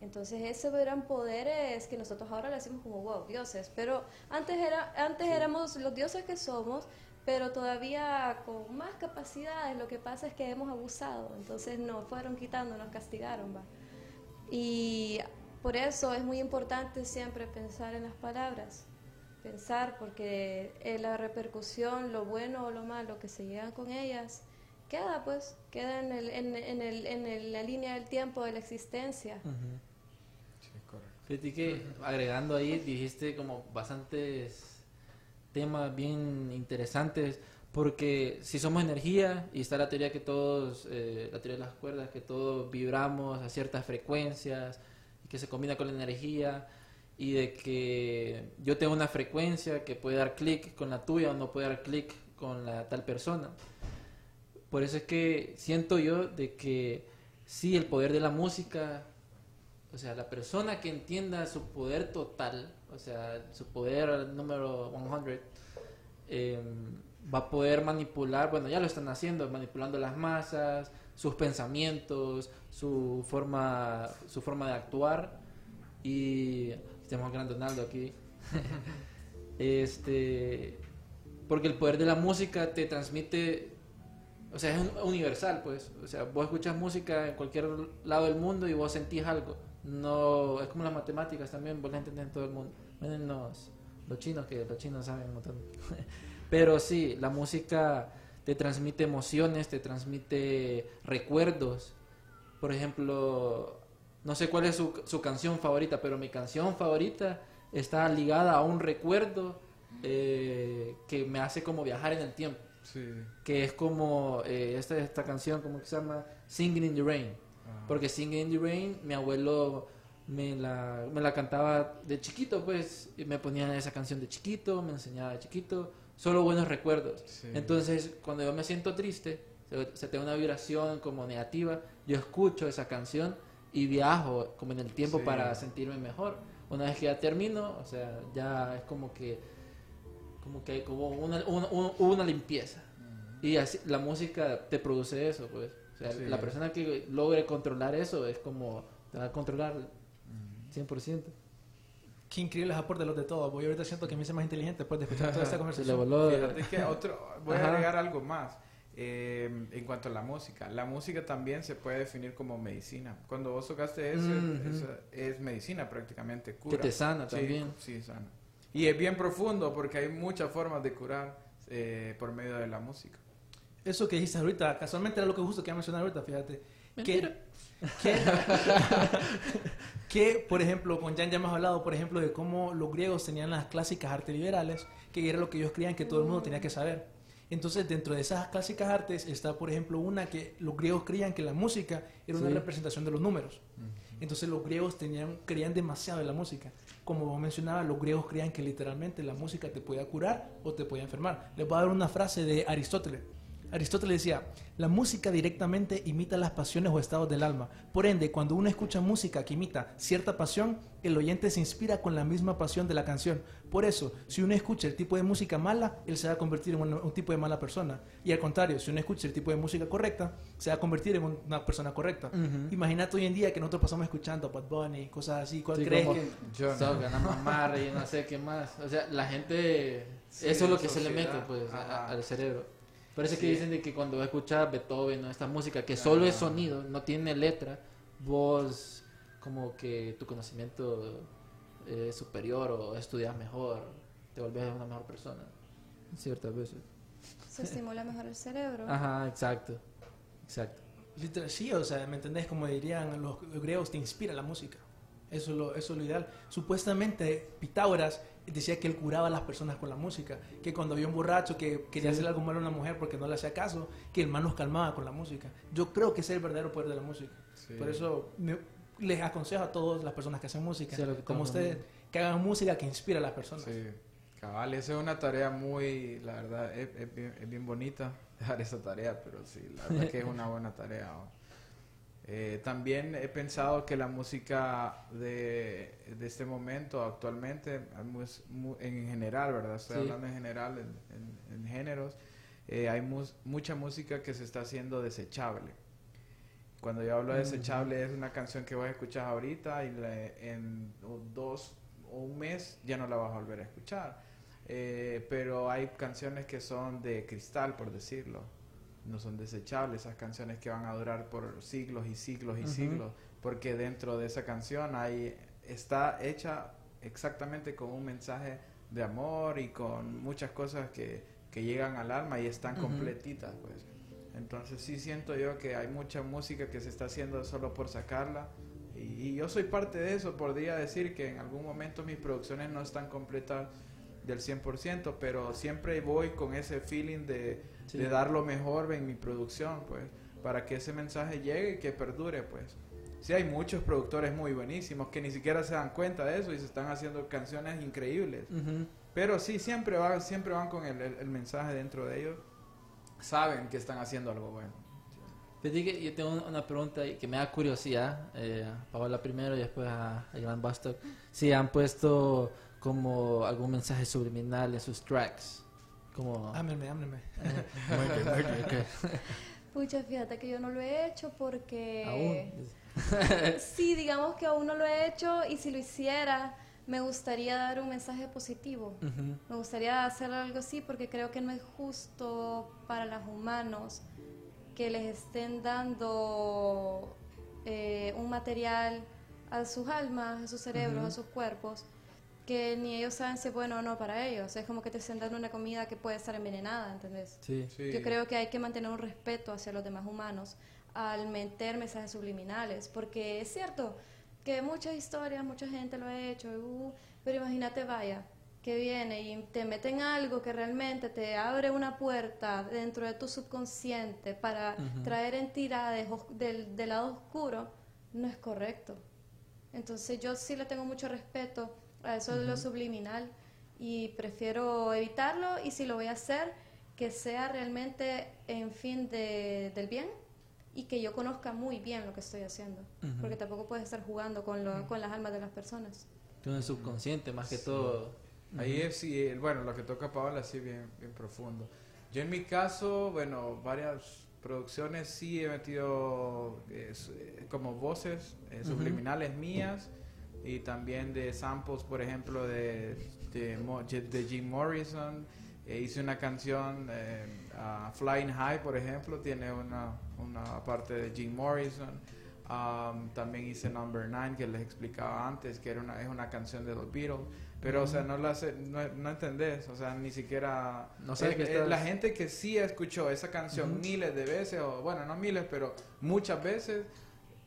Entonces esos eran poderes que nosotros ahora le decimos como wow, dioses, pero antes era antes éramos los dioses que somos, pero todavía con más capacidades. Lo que pasa es que hemos abusado, entonces nos fueron quitando, nos castigaron, va. Y por eso es muy importante siempre pensar en las palabras, pensar porque la repercusión, lo bueno o lo malo que se llegan con ellas, queda pues, queda en, el, en, en el, en el- la línea del tiempo de la existencia. Fíjate que agregando ahí dijiste como bastantes temas bien interesantes porque si somos energía y está la teoría que todos, eh, la teoría de las cuerdas, que todos vibramos a ciertas frecuencias y que se combina con la energía y de que yo tengo una frecuencia que puede dar clic con la tuya o no puede dar clic con la tal persona. Por eso es que siento yo de que sí, el poder de la música o sea, la persona que entienda su poder total, o sea, su poder número 100, eh, va a poder manipular, bueno, ya lo están haciendo, manipulando las masas, sus pensamientos, su forma, su forma de actuar. Y tenemos a Gran Donaldo aquí. este, porque el poder de la música te transmite o sea, es un- universal, pues. O sea, vos escuchas música en cualquier lado del mundo y vos sentís algo. No, es como las matemáticas también, vos las entendés en todo el mundo. Menos los chinos, que los chinos saben un montón. Pero sí, la música te transmite emociones, te transmite recuerdos. Por ejemplo, no sé cuál es su, su canción favorita, pero mi canción favorita está ligada a un recuerdo eh, que me hace como viajar en el tiempo Sí. que es como eh, esta, esta canción, como que se llama? Singing in the Rain. Porque Singing in the Rain, mi abuelo me la, me la cantaba de chiquito, pues, y me ponía esa canción de chiquito, me enseñaba de chiquito, solo buenos recuerdos. Sí. Entonces, cuando yo me siento triste, se, se tengo una vibración como negativa, yo escucho esa canción y viajo como en el tiempo Sí. para sentirme mejor. Una vez que ya termino, o sea, ya es como que como que hay como una, una, una- una limpieza. Y así, la música te produce eso, pues. O sea, Sí. la persona que logre controlar eso es como te va a controlar 100%. Qué increíbles aportes los de todos. Voy ahorita siento que me hice más inteligente después de escuchar toda esta Se le conversación. voló. Fíjate que otro, voy Ajá. a agregar algo más. eh, en cuanto a la música, la música también se puede definir como medicina. Cuando vos tocaste eso, Ujú. esa es medicina prácticamente, cura. Que te sana Sí, también. Sí, sana. Y es bien profundo porque hay muchas formas de curar eh, por medio de la música. Eso que dijiste ahorita, casualmente era lo que justo que iba a mencionar ahorita, fíjate. Mentira. Que, que, que, por ejemplo, con Jan ya hemos hablado, por ejemplo, de cómo los griegos tenían las clásicas artes liberales, que era lo que ellos creían que todo el mundo tenía que saber. Entonces, dentro de esas clásicas artes está, por ejemplo, una que los griegos creían que la música era una Sí. representación de los números. Entonces, los griegos tenían, creían demasiado en la música. Como vos mencionabas, los griegos creían que literalmente la música te podía curar o te podía enfermar. Les voy a dar una frase de Aristóteles. Aristóteles decía, la música directamente imita las pasiones o estados del alma. Por ende, cuando uno escucha música que imita cierta pasión, el oyente se inspira con la misma pasión de la canción. Por eso, si uno escucha el tipo de música mala, él se va a convertir en un, un tipo de mala persona. Y al contrario, si uno escucha el tipo de música correcta, se va a convertir en un- una persona correcta. Ujú. Imagínate hoy en día que nosotros pasamos escuchando Bad Bunny, cosas así. ¿Cuál Sí, crees que- Yo no. Y no sé qué más. O sea, la gente... Sí, eso es lo que se le mete pues, a- al cerebro. Es que dicen de que cuando escuchas Beethoven o esta música que solo es sonido, no tiene letra, vos como que tu conocimiento es superior o estudias mejor, te volvés una mejor persona. Ciertas veces. Se estimula mejor el cerebro. Ajá, exacto. Exacto. Literal- Sí, o sea, ¿me entendés? Como dirían los griegos, te inspira la música. Eso es lo, eso es lo ideal. Supuestamente, Pitágoras decía que él curaba a las personas con la música. Que cuando había un borracho que quería Sí. hacer algo malo a una mujer porque no le hacía caso, que el man los calmaba con la música. Yo creo que ese es el verdadero poder de la música. Sí. Por eso me- les aconsejo a todas las personas que hacen música, Sí, que como ustedes, que hagan música que inspire a las personas. Sí, cabal, esa es una tarea muy, la verdad, es, es bien, es bien bonita dejar esa tarea, pero sí, la verdad que es una buena tarea. Eh, también he pensado que la música de, de este momento actualmente, mu- en general, ¿verdad? Estoy Sí. hablando en general, en, en- en géneros, eh, hay mus- mucha música que se está haciendo desechable. Cuando yo hablo de desechable es una canción que vas a escuchar ahorita y le- en dos o un mes ya no la vas a volver a escuchar. Eh, pero hay canciones que son de cristal, por decirlo. No son desechables, esas canciones que van a durar por siglos y siglos y siglos. Porque dentro de esa canción hay, está hecha exactamente con un mensaje de amor y con muchas cosas que, que llegan al alma y están completitas. Pues. Entonces sí siento yo que hay mucha música que se está haciendo solo por sacarla. Y, y yo soy parte de eso. Podría decir que en algún momento mis producciones no están completas del 100%, pero siempre voy con ese feeling de, Sí. de dar lo mejor en mi producción, pues, para que ese mensaje llegue y que perdure, pues. Sí, hay muchos productores muy buenísimos que ni siquiera se dan cuenta de eso y se están haciendo canciones increíbles. Ujú. Pero sí, siempre, va, siempre van con el, el- el mensaje dentro de ellos. Saben que están haciendo algo bueno. Que yo tengo una pregunta y que me da curiosidad, eh, a Paola primero y después a, a Iván Bostock. Si han puesto como algún mensaje subliminal en sus tracks. Como... Ámenme, ámenme. Murder, murder, ok. Pucha, fíjate que yo no lo he hecho porque... Aún. Sí, digamos que aún no lo he hecho y si lo hiciera, me gustaría dar un mensaje positivo. Me gustaría hacer algo así porque creo que no es justo para los humanos que les estén dando eh, un material a sus almas, a sus cerebros, a sus cuerpos, que ni ellos saben si es bueno o no para ellos. Es como que te estén dando una comida que puede estar envenenada, ¿entendés? Sí. Sí. Yo creo que hay que mantener un respeto hacia los demás humanos al meter mensajes subliminales, porque es cierto que muchas historias, mucha gente lo ha hecho, uh, pero imagínate, vaya, que viene y te meten algo que realmente te abre una puerta dentro de tu subconsciente para traer entidades del, del lado oscuro, no es correcto. Entonces yo sí le tengo mucho respeto a eso de lo subliminal y prefiero evitarlo y si lo voy a hacer, que sea realmente en fin de- del bien y que yo conozca muy bien lo que estoy haciendo, Ujú. porque tampoco puedes estar jugando con, lo- con las almas de las personas. Con el subconsciente, más que todo. Ahí es, sí, el- bueno, lo que toca Paola sí bien, bien profundo. Yo en mi caso, bueno, varias producciones sí he metido eh, eh, como voces eh, subliminales mías y también de samples, por ejemplo, de, de, de Jim Morrison. Eh, hice una canción, eh, ah, Flying High, por ejemplo, tiene una, una parte de Jim Morrison. Um, también hice Number 9, que les explicaba antes, que era una, es una canción de los Beatles. Pero, o sea, no, la sé- no, no entendés, o sea, ni siquiera... No sabes Eh, eh, La gente que sí escuchó esa canción miles de veces, o bueno, no miles, pero muchas veces,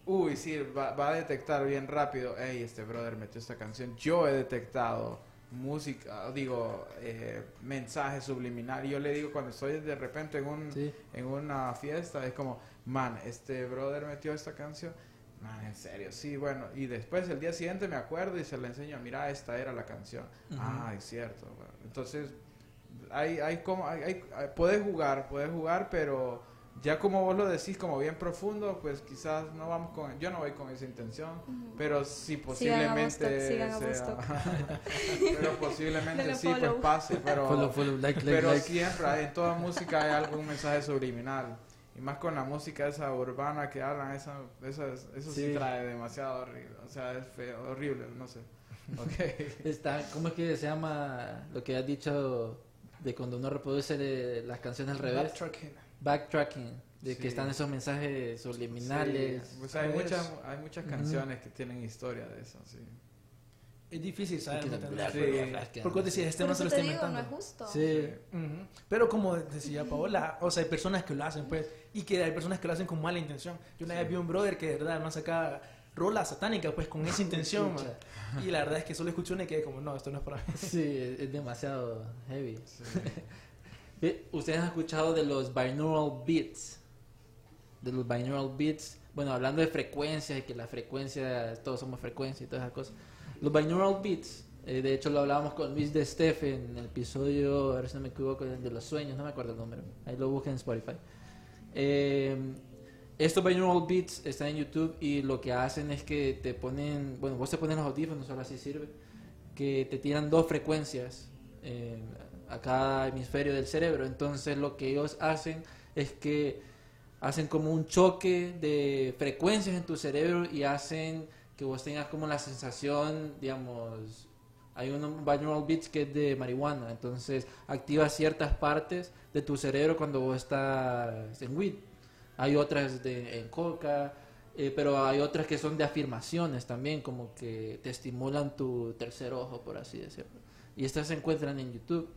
uy, sí, va, va a detectar bien rápido, hey, este brother metió esta canción. Yo he detectado música, digo, eh, mensaje subliminal. Y yo le digo, cuando estoy de repente en, un, Sí. en una fiesta, es como, man, este brother metió esta canción. Man, en serio, sí, bueno. Y después el día siguiente me acuerdo y se le enseño, mira, esta era la canción. Ujú. Ah, es cierto. bueno. Entonces, hay, hay como, hay- hay- puedes jugar, puedes jugar, pero Ya como vos lo decís, como bien profundo, pues quizás no vamos con, yo no voy con esa intención, pero sí Sigan a posiblemente sigan sea- pero posiblemente sí, pues pase, pero, Follow, follow, like, like, pero like. siempre en toda música hay algún mensaje subliminal. Y más con la música esa urbana que hablan, esa, esa- eso sí. Sí. trae demasiado horrible. O sea, es feo, horrible, no sé. Ok. Está, ¿Cómo es que se llama lo que has dicho de cuando uno reproduce las canciones al revés? Backtracking. Backtracking, de Sí. que están esos mensajes subliminales. Sí, pues hay, ¿Sabes? muchas, hay muchas canciones que tienen historia de eso, sí. Es difícil saber. Que la- entender. Sí. Porque vos decís, este no se lo está digo, no inventando. es justo. Sí, Ujú. Pero como decía Paola, o sea, hay personas que lo hacen, pues, y que hay personas que lo hacen con mala intención. Yo una vez vi un brother que de verdad más sacaba rolas satánicas, pues, con esa intención. Y la verdad es que solo escuché una y quedé como, no, esto no es para mí. sí, es, es demasiado heavy. ¿Ustedes han escuchado de los binaural beats? De los binaural beats. Bueno, hablando de frecuencias y que la frecuencia, todos somos frecuencia y todas esas cosas. Los binaural beats, eh, de hecho lo hablábamos con Luis de Stephen en el episodio, a ver si no me equivoco, de los sueños, no me acuerdo el número. Ahí lo busquen en Spotify. Eh, estos binaural beats están en YouTube y lo que hacen es que te ponen, bueno, vos te pones los audífonos, solo así sirve, que te tiran dos frecuencias eh, a cada hemisferio del cerebro. Entonces lo que ellos hacen es que hacen como un choque de frecuencias en tu cerebro y hacen que vos tengas como la sensación, digamos, hay un binaural beats que es de marihuana, entonces activa ciertas partes de tu cerebro cuando vos estás en weed. Hay otras de, en coca, eh, pero hay otras que son de afirmaciones también, como que te estimulan tu tercer ojo, por así decirlo. Y estas se encuentran en YouTube.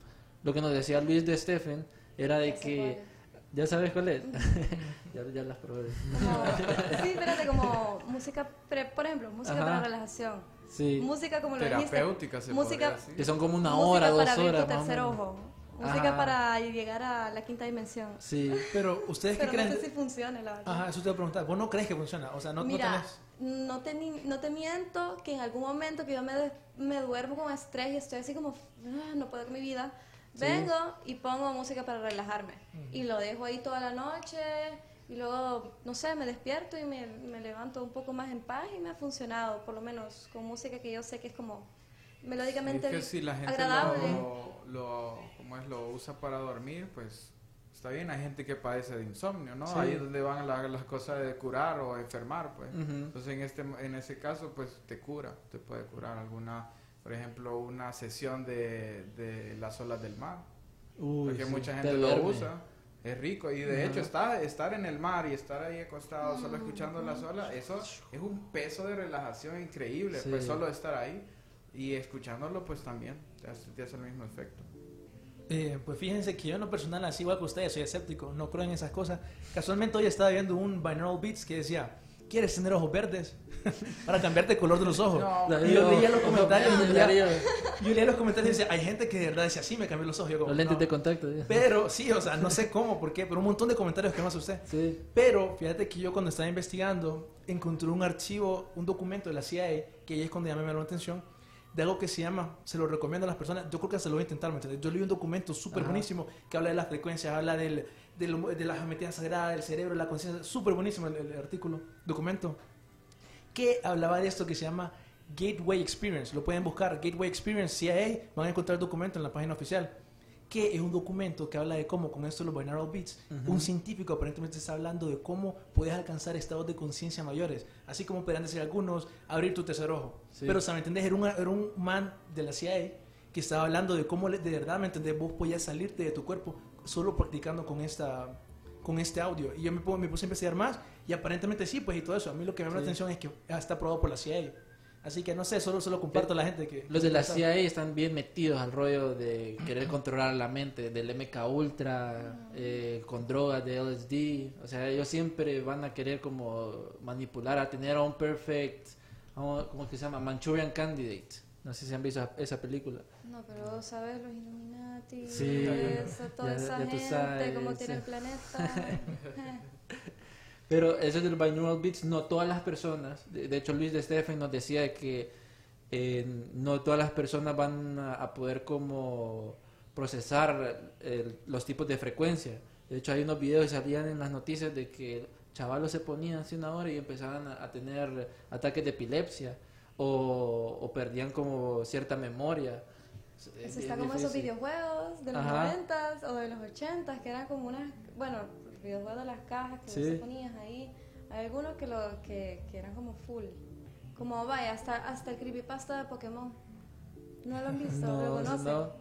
Lo que nos decía Luis de Stephen era de que... ¿Ya sabes cuál es? ya, ya las probé. Como, sí, espérate, como música, pre- por ejemplo, música Ajá. para relajación. Sí. Música como lo dijiste. Terapéutica se música, podría decir. Que son como una música hora, dos para abrir horas. tu más o tercer ojo. Música Ajá. para llegar a la quinta dimensión. Sí. Pero, ¿ustedes qué Pero no creen? sé si funcione, la verdad. Ajá, eso te voy a preguntar. ¿Vos no crees que funciona? O sea, no, Mira, no tenés... no te, ni- no te miento que en algún momento que yo me, me duermo con estrés y estoy así como, "Ah, no puedo con mi vida, vengo y pongo música para relajarme. Y lo dejo ahí toda la noche y luego, no sé, me despierto y me, me levanto un poco más en paz y me ha funcionado, por lo menos con música que yo sé que es como melódicamente Es que si la gente agradable. lo, lo, como es, lo usa para dormir, pues está bien. Hay gente que padece de insomnio, ¿no? Sí. Ahí es donde van la- las cosas de curar o enfermar, pues. Ujú. Entonces en este en ese caso, pues te cura, te puede curar alguna, por ejemplo, una sesión de, de las olas del mar, Uy, porque sí, mucha te gente lo usa. Es rico y de Ajá. hecho está, estar en el mar y estar ahí acostado solo escuchando las olas, eso es un peso de relajación increíble, Sí. pues solo estar ahí y escuchándolo pues también te hace, te hace el mismo efecto. Eh, pues fíjense que yo en lo personal, así igual que ustedes, soy escéptico, no creo en esas cosas. Casualmente hoy estaba viendo un binaural beats que decía, ¿quieres tener ojos verdes? Para cambiarte el color de los ojos. No, y yo leía los comentarios y leía, Darío, yo leía los comentarios y decía, hay gente que de verdad decía, sí, me cambié los ojos. Yo como, Los lentes "No". de contacto. ¿sí? Pero sí, o sea, no sé cómo, por qué, pero un montón de comentarios que más usted. Sí. Pero fíjate que yo cuando estaba investigando encontré un archivo, un documento de la CIA, que ahí es cuando ya me llamó la atención, de algo que se llama, se lo recomiendo a las personas, yo creo que se lo voy a intentar, ¿me entiendes? Yo leí un documento súper buenísimo que habla de las frecuencias, habla del, del- de la geometría sagrada, del cerebro, de la conciencia, súper buenísimo el, el artículo, documento, que hablaba de esto que se llama Gateway Experience. Lo pueden buscar, Gateway Experience CIA, van a encontrar el documento en la página oficial que es un documento que habla de cómo, con esto los binaural beats, un científico aparentemente está hablando de cómo puedes alcanzar estados de conciencia mayores, así como podrían decir algunos, abrir tu tercer ojo. Sí. Pero, ¿me entendés? Era un, era un man de la CIA que estaba hablando de cómo de verdad, ¿me entendés? Vos podías salirte de tu cuerpo solo practicando con esta con este audio. Y yo me, pongo- me puse a investigar más y aparentemente sí, pues y todo eso. A mí lo que me llama la Sí. atención es que está aprobado por la CIA. Así que no sé, solo, solo comparto a la gente que... Los de la CIA están bien metidos al rollo de querer controlar la mente, del MK Ultra, eh, con drogas de LSD. O sea, ellos siempre van a querer como manipular a tener a un perfect, ¿cómo es que se llama? Manchurian Candidate. No sé si han visto esa película. No, pero sabes, los Illuminati, Sí, eso, toda ya- esa ya tú gente, sabes, cómo sí. tiene el planeta. Pero eso del binaural beats, no todas las personas, de, de hecho Luis de Stephen nos decía que eh, no todas las personas van a, a poder como procesar el- los tipos de frecuencia. De hecho, hay unos videos que salían en las noticias de que chavalos se ponían así una hora y empezaban a, a tener ataques de epilepsia o, o perdían como cierta memoria. Es Eso está como esos videojuegos de los Ajá. 90s o de los 80s que eran como unas, bueno, videojuegos de las cajas que Sí. ponías ahí. Hay algunos que, lo, que, que eran como full. Como vaya, hasta, hasta el creepypasta de Pokémon. ¿No lo han visto? No, ¿Lo conocen? no.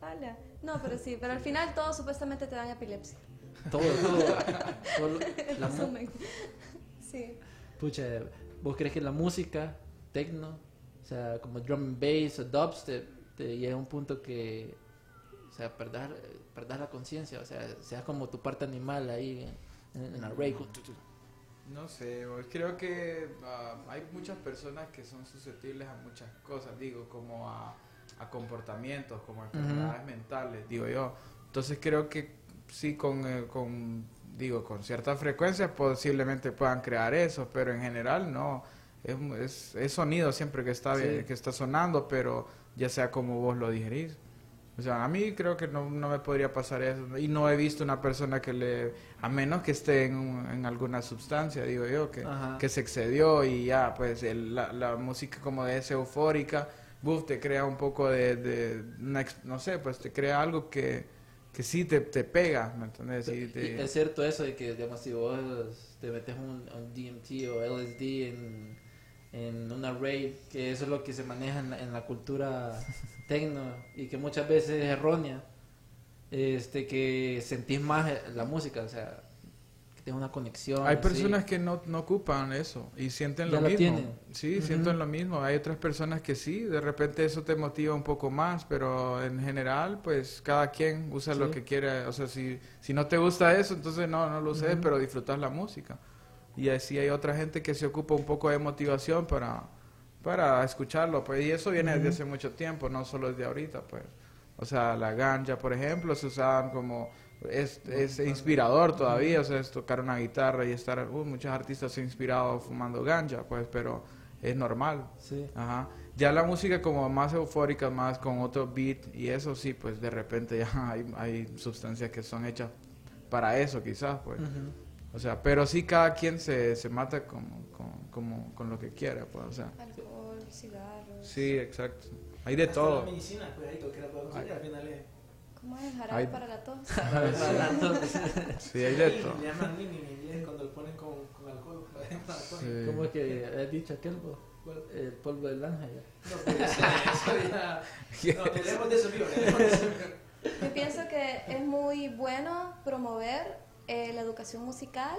Ala. No, pero sí, pero al final todos supuestamente te dan epilepsia. Todo, todo. La. Sí. Pucha, ¿vos crees que la música, techno, o sea, como drum and bass o dubstep, te llega a un punto que, o sea, perdás, perdás la conciencia, o sea, seas como tu parte animal ahí en, en la rave. No sé, creo que ah, hay muchas personas que son susceptibles a muchas cosas, digo, como a, a comportamientos, como a enfermedades mentales, digo yo. Entonces creo que sí, con, eh, con, digo, con cierta frecuencia posiblemente puedan crear eso, pero en general no. Es, es, es sonido siempre que está, Sí. que está sonando, pero ya sea como vos lo digerís. O sea, a mí creo que no, no me podría pasar eso. Y no he visto una persona que le... A menos que esté en, en alguna sustancia, digo yo, que, que se excedió y ya, pues el- la, la música como de esa eufórica, buf, te crea un poco de... de una no sé, pues te crea algo que, que sí te, te pega, ¿me entiendes? Y Y te- Es cierto eso de que, digamos, si vos te metes un, un DMT o LSD en, en una rave, que eso es lo que se maneja en la, en la cultura techno y que muchas veces es errónea, este, que sentís más eh, la música, o sea, que tienes una conexión. Hay así. personas que no, no ocupan eso y sienten Ya lo lo mismo. tienen. Sí, sienten lo mismo. Hay otras personas que sí, de repente eso te motiva un poco más, pero en general, pues cada quien usa lo que quiere. O sea, si, si no te gusta eso, entonces no, no lo uses, pero disfrutas la música. Y así hay otra gente que se ocupa un poco de motivación para, para escucharlo. Pues, y eso viene desde hace mucho tiempo, no solo desde ahorita, pues. O sea, la ganja, por ejemplo, se usaban como... Es, es inspirador todavía, o sea, es tocar una guitarra y estar... uh, muchos artistas se han inspirado fumando ganja, pues, pero es normal. Sí. Ajá. Ya la música como más eufórica, más con otro beat y eso sí, pues de repente ya hay, hay sustancias que son hechas para eso quizás, pues. O sea, pero sí cada quien se, se mata como, con, como, con lo que quiera, pues, o sea. Alcohol, cigarros. Sí, exacto. Hay de Hasta todo. La medicina, cuidadito, que la puedo conseguir, al final es... ¿Cómo es? Jarabe Ay. para la tos. Sí, hay de todo. Le llaman nini en inglés cuando lo ponen con, con alcohol. Sí. ¿Cómo es que has dicho aquel? vos? El polvo del ángel. No, pues eso, eso ya... No, tenemos de eso, vivo, tenemos de eso. Yo pienso que es muy bueno promover eh, la educación musical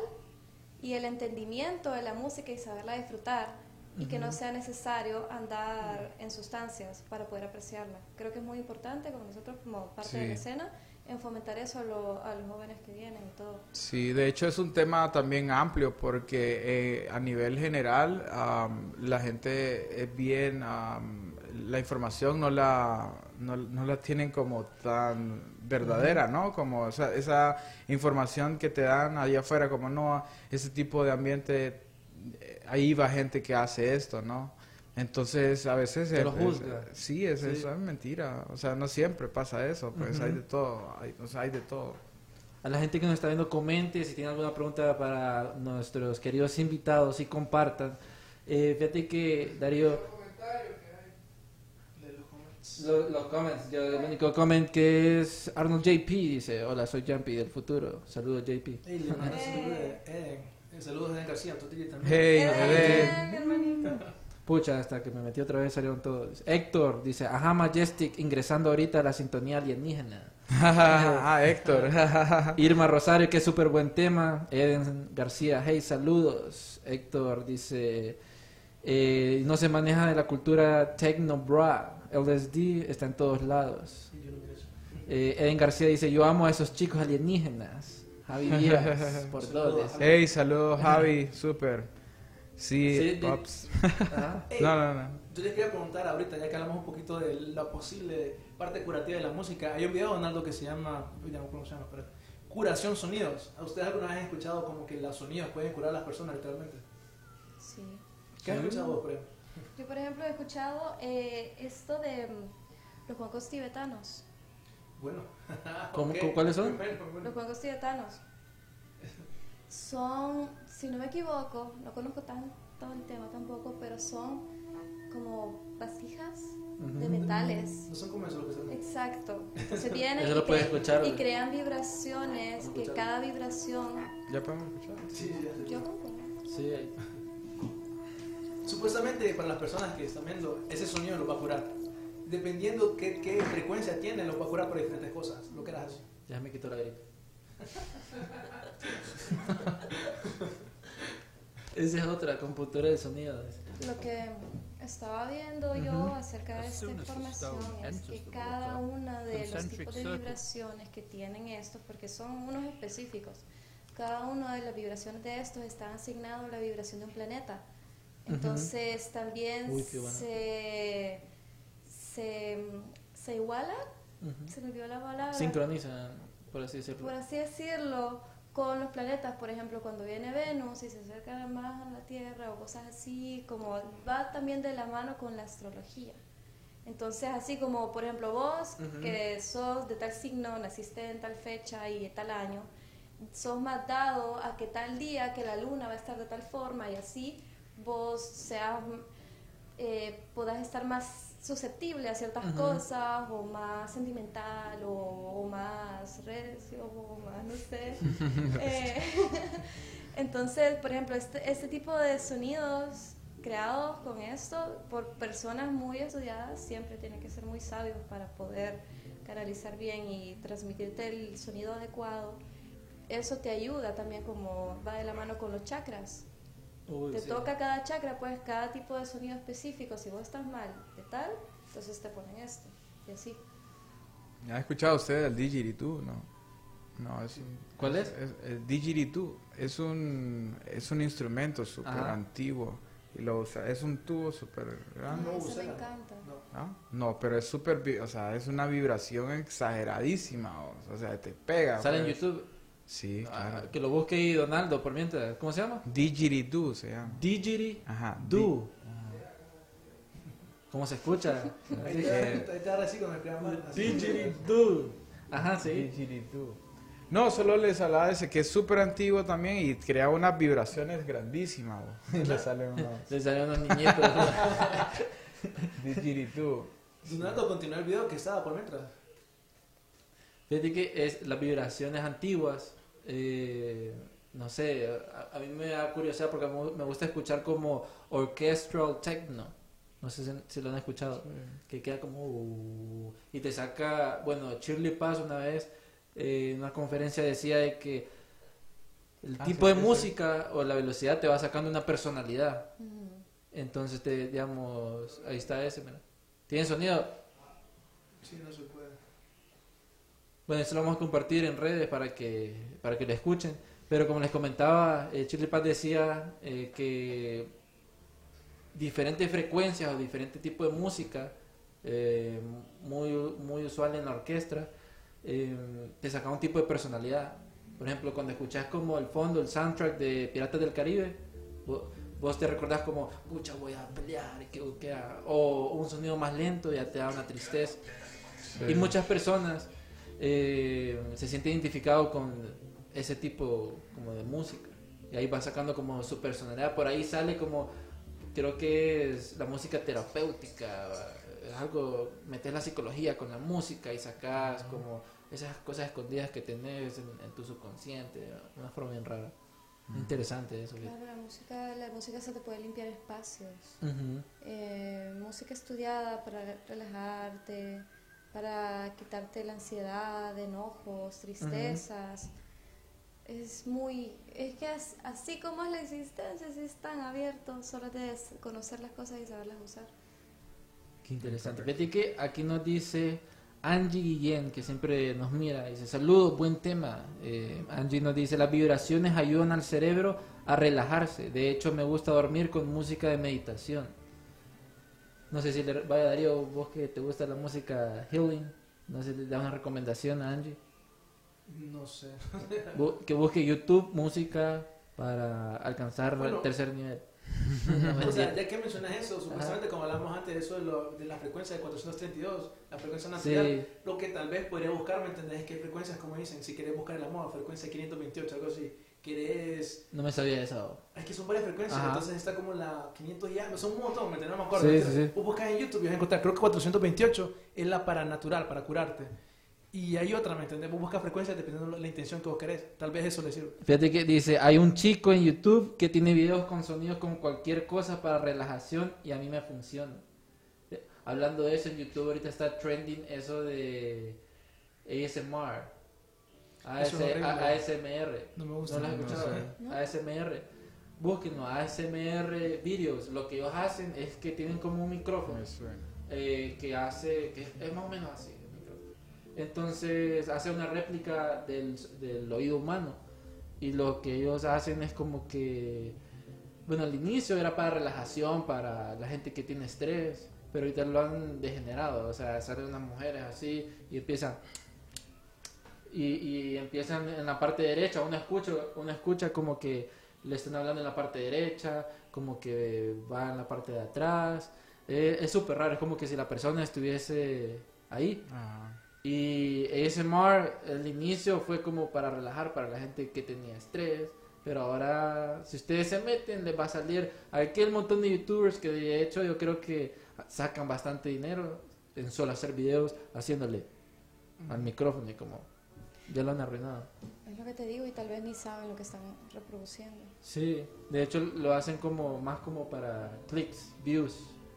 y el entendimiento de la música y saberla disfrutar y que no sea necesario andar en sustancias para poder apreciarla. Creo que es muy importante como nosotros como parte de la Sí. escena en fomentar eso a, lo- a los jóvenes que vienen y todo. Sí, de hecho es un tema también amplio porque eh, a nivel general am, la gente es bien, am, la información no la, no, no la tienen como tan verdadera, ¿no? Como esa, esa información que te dan allá afuera, como no, ese tipo de ambiente, eh, ahí va gente que hace esto, ¿no? Entonces a veces... Lo es- es- juzga. sí, es, Sí. eso es mentira. O sea, no siempre pasa eso, pues hay de todo, hay, o sea, hay de todo. A la gente que nos está viendo, comente si tiene alguna pregunta para nuestros queridos invitados y compartan. Eh, fíjate que Darío, los los comments, yo el único comment que es Arnold JP dice, hola soy Jumpy del futuro, saludos JP. Hey, Eh. saludos Eden. Eh, Saludos de Eden García, tu tía también. Hey, ¡Eh, Eden. hermanito! Pucha, hasta que me metí otra vez salieron todos. Héctor dice, ajá Majestic ingresando ahorita a la sintonía alienígena. ah, Héctor. Irma Rosario, que súper buen tema. Eden García, hey, saludos. Héctor dice, eh, no se maneja de la cultura techno bra. LSD está en todos lados. Eh, Eden García dice, yo amo a esos chicos alienígenas. Javi Díaz, por todos. Hey, saludos Javi, super. Sí, Sí, de- pops. Hey, No, no, no. Yo les quería preguntar ahorita, ya que hablamos un poquito de la posible parte curativa de la música. Hay un video, Donaldo, que se llama, no cómo se llama, pero Curación Sonidos. ¿A ustedes alguna vez han escuchado como que los sonidos pueden curar a las personas literalmente? Sí. ¿Qué has escuchado vos, por ejemplo? Yo, por ejemplo, he escuchado eh, esto de mm, los juegos tibetanos. Bueno. ¿Cómo- Ok. cu- cuáles son? Bueno, bueno. Los cuencos tibetanos son, si no me equivoco, no conozco tanto el tema tampoco, pero son como vasijas de metales. No son como eso lo que son. Exacto. Entonces vienen Eso y, lo puedes cre- escuchar. y crean vibraciones, que cada vibración... ¿Ya podemos escuchar? Sí, sí, ya. Yo concuerdo. Sí, ahí. Supuestamente para las personas que están viendo, ese sonido los va a curar. Dependiendo qué, qué frecuencia tiene, los va a curar por diferentes cosas. Lo que era así. ya me quitó la gripe. Esa es otra computadora de sonido. Lo que estaba viendo yo acerca de esta información es que cada una de los tipos de vibraciones que tienen estos, porque son unos específicos, cada una de las vibraciones de estos están asignados a la vibración de un planeta. Entonces también Uy, qué bueno. se, se, se iguala, Ujú. se me olvidó la palabra Sincronizan, por así decirlo. por así decirlo, con los planetas, por ejemplo, cuando viene Venus y se acerca más a la Tierra o cosas así, como va también de la mano con la astrología. Entonces, así como, por ejemplo, vos, Ujú. que sos de tal signo, naciste en tal fecha y tal año, sos más dado a que tal día, que la luna va a estar de tal forma y así vos seas, eh, podás estar más susceptible a ciertas cosas o más sentimental o, o más recio o más, no sé. Eh, entonces, por ejemplo, este, este tipo de sonidos creados con esto por personas muy estudiadas siempre tienen que ser muy sabios para poder canalizar bien y transmitirte el sonido adecuado. Eso te ayuda también como va de la mano con los chakras. Uy, te sí. toca cada chakra, pues cada tipo de sonido específico. Si vos estás mal de tal, entonces te ponen esto. Y así. ¿Ya ha escuchado usted el didgeridoo? No. No, es un- ¿Cuál es? el didgeridoo es un es un instrumento súper antiguo y lo usa es un tubo súper grande. No me usa. encanta. No. ¿no? No, pero es súper, o sea, es una vibración exageradísima, o, o sea, te pega. Sale en pues. YouTube. Sí, Ah, claro. que lo busque ahí Donaldo por mientras. ¿Cómo se llama? Didgeridoo se llama. Didgeridoo. Ajá. Do. ¿Cómo se escucha? Así. Didgeridoo. Ajá, sí. Didgeridoo. No, solo les hablaba de ese que es súper antiguo también y crea unas vibraciones grandísimas. bo. Y le salen unos Le salieron unos niñitos. didgeridoo. Donaldo, continúa el video que estaba por mientras. Fíjate que es las vibraciones antiguas. Eh, no sé, a, a mí me da curiosidad porque me gusta escuchar como orchestral techno. No sé si, si lo han escuchado. Que queda como. uh, y te saca. Bueno, Shirley Paz una vez eh, en una conferencia decía de que el Ah, tipo sí, de sí, música o la velocidad te va sacando una personalidad. Ujú. Entonces, te, digamos, ahí está ese, mira. ¿Tiene sonido? Sí, no se puede. Bueno, eso lo vamos a compartir en redes para que, para que lo escuchen. Pero como les comentaba, eh, Shirley Paz decía eh, que diferentes frecuencias o diferentes tipos de música, eh, muy, muy usual en la orquesta, eh, te saca un tipo de personalidad. Por ejemplo, cuando escuchas como el fondo, el soundtrack de Piratas del Caribe, vo- vos, te recordás como, pucha, voy a pelear, que, que- o un sonido más lento ya te da una tristeza. Y muchas personas eh, se sienten identificados con ese tipo como de música. Y ahí va sacando como su personalidad. Por ahí sale como, creo que es la música terapéutica. Es algo, metes la psicología con la música y sacas como esas cosas escondidas que tenés en, en tu subconsciente. de Una forma bien rara. Interesante eso. Claro, la música, la música se te puede limpiar espacios. Ujú. Eh, música estudiada para relajarte, para quitarte la ansiedad, enojos, tristezas. Es muy, es que as- así como es la existencia, sí están abiertos, solo de conocer las cosas y saberlas usar. Qué interesante. Fíjate que aquí nos dice Angie Guillén, que siempre nos mira, dice, saludos, buen tema. Eh, Angie nos dice, las vibraciones ayudan al cerebro a relajarse. De hecho, me gusta dormir con música de meditación. No sé si le vaya Darío, vos que te gusta la música healing, no sé si le da una recomendación a Angie. No sé. Que busque YouTube música para alcanzar Bueno. el tercer nivel. O sea, ya que mencionas eso, supuestamente como hablamos antes de eso de, lo- de la frecuencia de 432, la frecuencia natural, Sí. lo que tal vez podría buscar, ¿me entendés? Es que frecuencias, como dicen, si querés buscar el amor, frecuencia 528, algo así, querés... No me sabía eso. Es que son varias frecuencias, Ajá. entonces está como la 500 y algo, son un montón, ¿me entiendes? No me acuerdo. Sí, ¿me sí, sí. Vos buscas en YouTube y vas a encontrar, creo que 428 es la para natural, para curarte. Y hay otra, ¿me entendés? Vos buscas frecuencias dependiendo de la intención que vos querés. Tal vez eso le sirve. Fíjate que dice, hay un chico en YouTube que tiene videos con sonidos con cualquier cosa para relajación y a mí me funciona. Hablando de eso, en YouTube ahorita está trending eso de ASMR. AS, ASMR. No me gusta. ¿No lo has no escuchado? sé. ¿No? ASMR. Búsquenlo, ASMR videos. Lo que ellos hacen es que tienen como un micrófono eh, que hace, que es más o menos así. Entonces hace una réplica del, del oído humano y lo que ellos hacen es como que, bueno, al inicio era para relajación, para la gente que tiene estrés, pero ahorita lo han degenerado, o sea, salen unas mujeres así y empiezan... Y, y empiezan en la parte derecha, uno escucha, uno escucha como que le están hablando en la parte derecha, como que va en la parte de atrás, eh, es súper raro, es como que si la persona estuviese ahí. Ajá. Y ASMR, el inicio fue como para relajar para la gente que tenía estrés. Pero ahora, si ustedes se meten, les va a salir aquel montón de youtubers que de hecho yo creo que sacan bastante dinero en solo hacer videos haciéndole al micrófono y como ya lo han arruinado. Es lo que te digo y tal vez ni saben lo que están reproduciendo. Sí, de hecho lo hacen como más como para clics, views.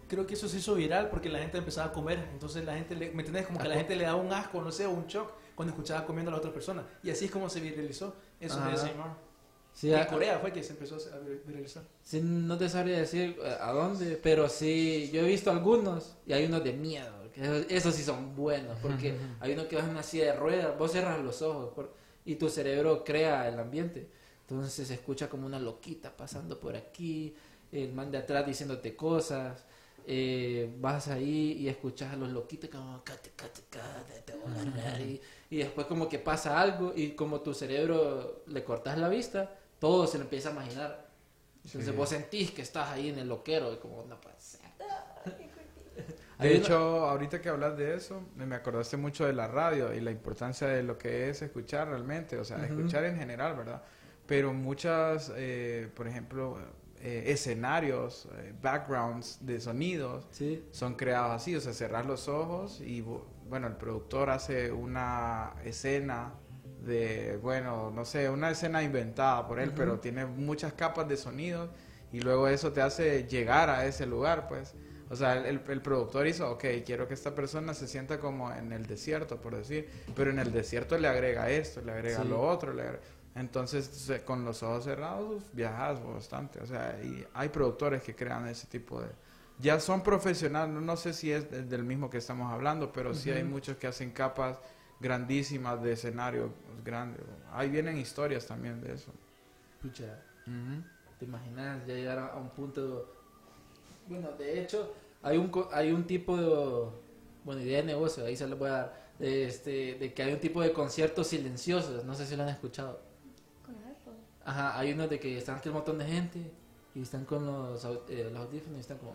Creo que eso se hizo viral porque la gente empezaba a comer. Entonces la gente, le, ¿me entendés? Como que la gente le daba un asco, no sé, un shock cuando escuchaba comiendo a la otra persona. Y así es como se viralizó. Eso Ajá. de ASMR. Sí, en a- Corea fue que se empezó a vir- viralizar. Sí, no te sabría decir eh, a dónde, pero sí, yo he visto algunos y hay unos de miedo, esos, esos sí son buenos, porque hay uno que va en una silla de ruedas, vos cerras los ojos por- y tu cerebro crea el ambiente, entonces se escucha como una loquita pasando por aquí, el man de atrás diciéndote cosas, eh, vas ahí y escuchas a los loquitos como "Cate, cate, cate, te voy a agarrar", y, y después como que pasa algo y como tu cerebro le cortas la vista, todo se lo empieza a imaginar. Entonces Sí. vos sentís que estás ahí en el loquero y como no puede ser. De hecho, ahorita que hablas de eso, me acordaste mucho de la radio y la importancia de lo que es escuchar realmente, o sea, escuchar en general, ¿verdad? Pero muchas, eh, por ejemplo, eh, escenarios, eh, backgrounds de sonidos Sí. son creados así, o sea, cerrar los ojos y, bu- bueno, el productor hace una escena de, bueno, no sé, una escena inventada por él, pero tiene muchas capas de sonidos y luego eso te hace llegar a ese lugar, pues. O sea, el, el productor hizo, ok, quiero que esta persona se sienta como en el desierto, por decir, pero en el desierto le agrega esto, le agrega Sí. lo otro, le agrega- Entonces, con los ojos cerrados, viajas bastante. O sea, y hay productores que crean ese tipo de... Ya son profesionales, no sé si es de- del mismo que estamos hablando, pero sí hay muchos que hacen capas grandísimas de escenario grandes. Ahí vienen historias también de eso. Pucha, ¿te imaginas ya llegar a un punto? Bueno, de hecho, hay un, co- hay un tipo de, bueno, idea de negocio, ahí se lo voy a dar, de, este, de que hay un tipo de conciertos silenciosos, no sé si lo han escuchado. Con iPhone. Ajá, hay unos de que están aquí un montón de gente y están con los, eh, los audífonos y están como...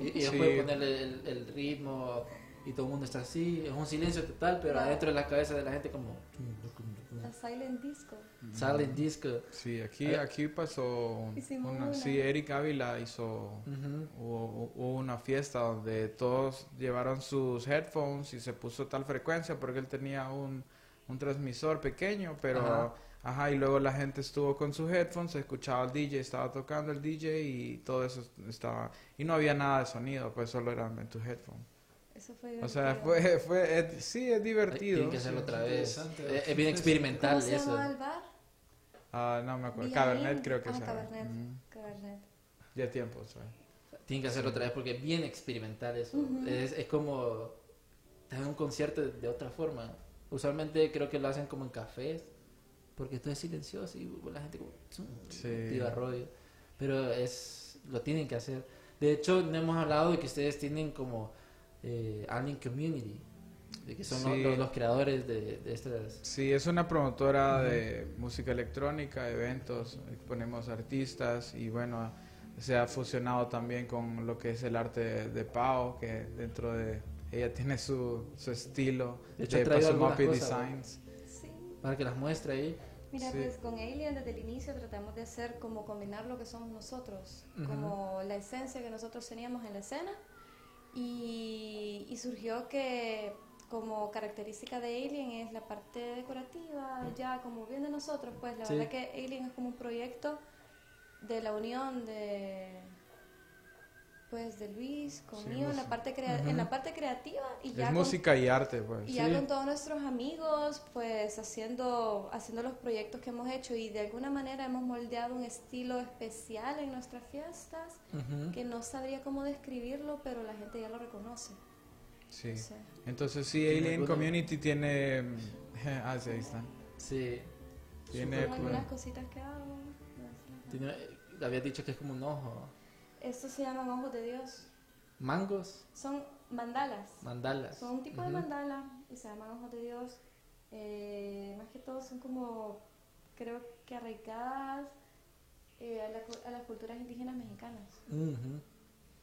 Y, y Sí. pueden el, el ritmo y todo el mundo está así, es un silencio total, pero adentro de la cabeza de la gente como... La Silent Disco. Silent disco. Sí, aquí, Eh. aquí pasó un- Hicimos una, una. sí, Eric Ávila hizo hubo, hubo una fiesta donde todos llevaron sus headphones y se puso tal frecuencia porque él tenía un, un transmisor pequeño, pero Ajá. ajá. y luego la gente estuvo con sus headphones, escuchaba al DJ, estaba tocando el DJ y todo eso estaba y no había nada de sonido, pues solo eran en tus headphones. Eso fue O sea, divertido. fue fue es- sí es divertido. Tienen que hacerlo sí. otra vez. Es, es bien experimental ¿Cómo se eso. llamaba el bar? Ah, no me acuerdo. Cabernet creo que ah, se llama. Cabernet. Ujú. Cabernet. Ya tiempo, ¿sabes? Tienen que hacerlo otra vez porque es bien experimental eso. Ujú. es, es como tener un concierto de, de otra forma. Usualmente creo que lo hacen como en cafés porque todo es silencioso y la gente como Sí. rollo. Pero es lo tienen que hacer. De hecho, no hemos hablado de que ustedes tienen como eh, Alien Community, de que son los- Sí. los, los creadores de, de estas. Sí, es una promotora de música electrónica, eventos, ponemos artistas y bueno, se ha fusionado también con lo que es el arte de, de Pau, que dentro de ella tiene su, su estilo De hecho, cosas, ¿verdad? Designs. Sí. Para que las muestre ahí. Mira, Sí. pues con Alien desde el inicio tratamos de hacer como combinar lo que somos nosotros, Ujú. como la esencia que nosotros teníamos en la escena y, y surgió que como característica de Alien es la parte decorativa, ya como bien de nosotros, pues la Sí. verdad que Alien es como un proyecto de la unión de pues de Luis Sí, conmigo en la parte crea- en la parte creativa y ya Es con- música y arte, pues. y ya Sí. con todos nuestros amigos, pues haciendo, haciendo los proyectos que hemos hecho y de alguna manera hemos moldeado un estilo especial en nuestras fiestas Ujú. que no sabría cómo describirlo, pero la gente ya lo reconoce. Sí. No sé. Entonces sí, ¿Tiene Alien? Community tiene... Ah, sí, ahí están. Sí. Tiene, Son pues, algunas cositas que hago. Tiene, había dicho que es como un ojo. Estos se llaman ojos de Dios. Mangos, Son mandalas. mandalas. Son un tipo de Ujú. mandala y se llaman ojos de Dios. Eh, más que todo son como, creo que arraigadas eh, a, la a las culturas indígenas mexicanas. Ujú.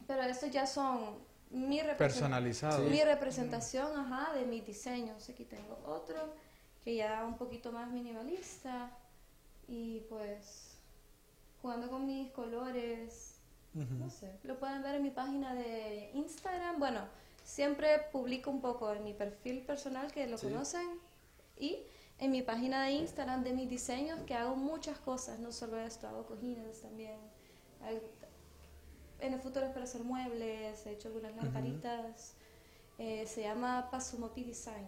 Pero estos ya son mi, represent- personalizado. mi representación ajá, de mis diseños. Aquí tengo otro que ya un poquito más minimalista y pues jugando con mis colores. Ujú. No sé, lo pueden ver en mi página de Instagram. Bueno, siempre publico un poco en mi perfil personal que lo Sí. conocen y en mi página de Instagram de mis diseños que hago muchas cosas, no solo esto, hago cojines también. En el futuro espero hacer muebles, he hecho algunas lamparitas. Eh, se llama Pazumopi Design.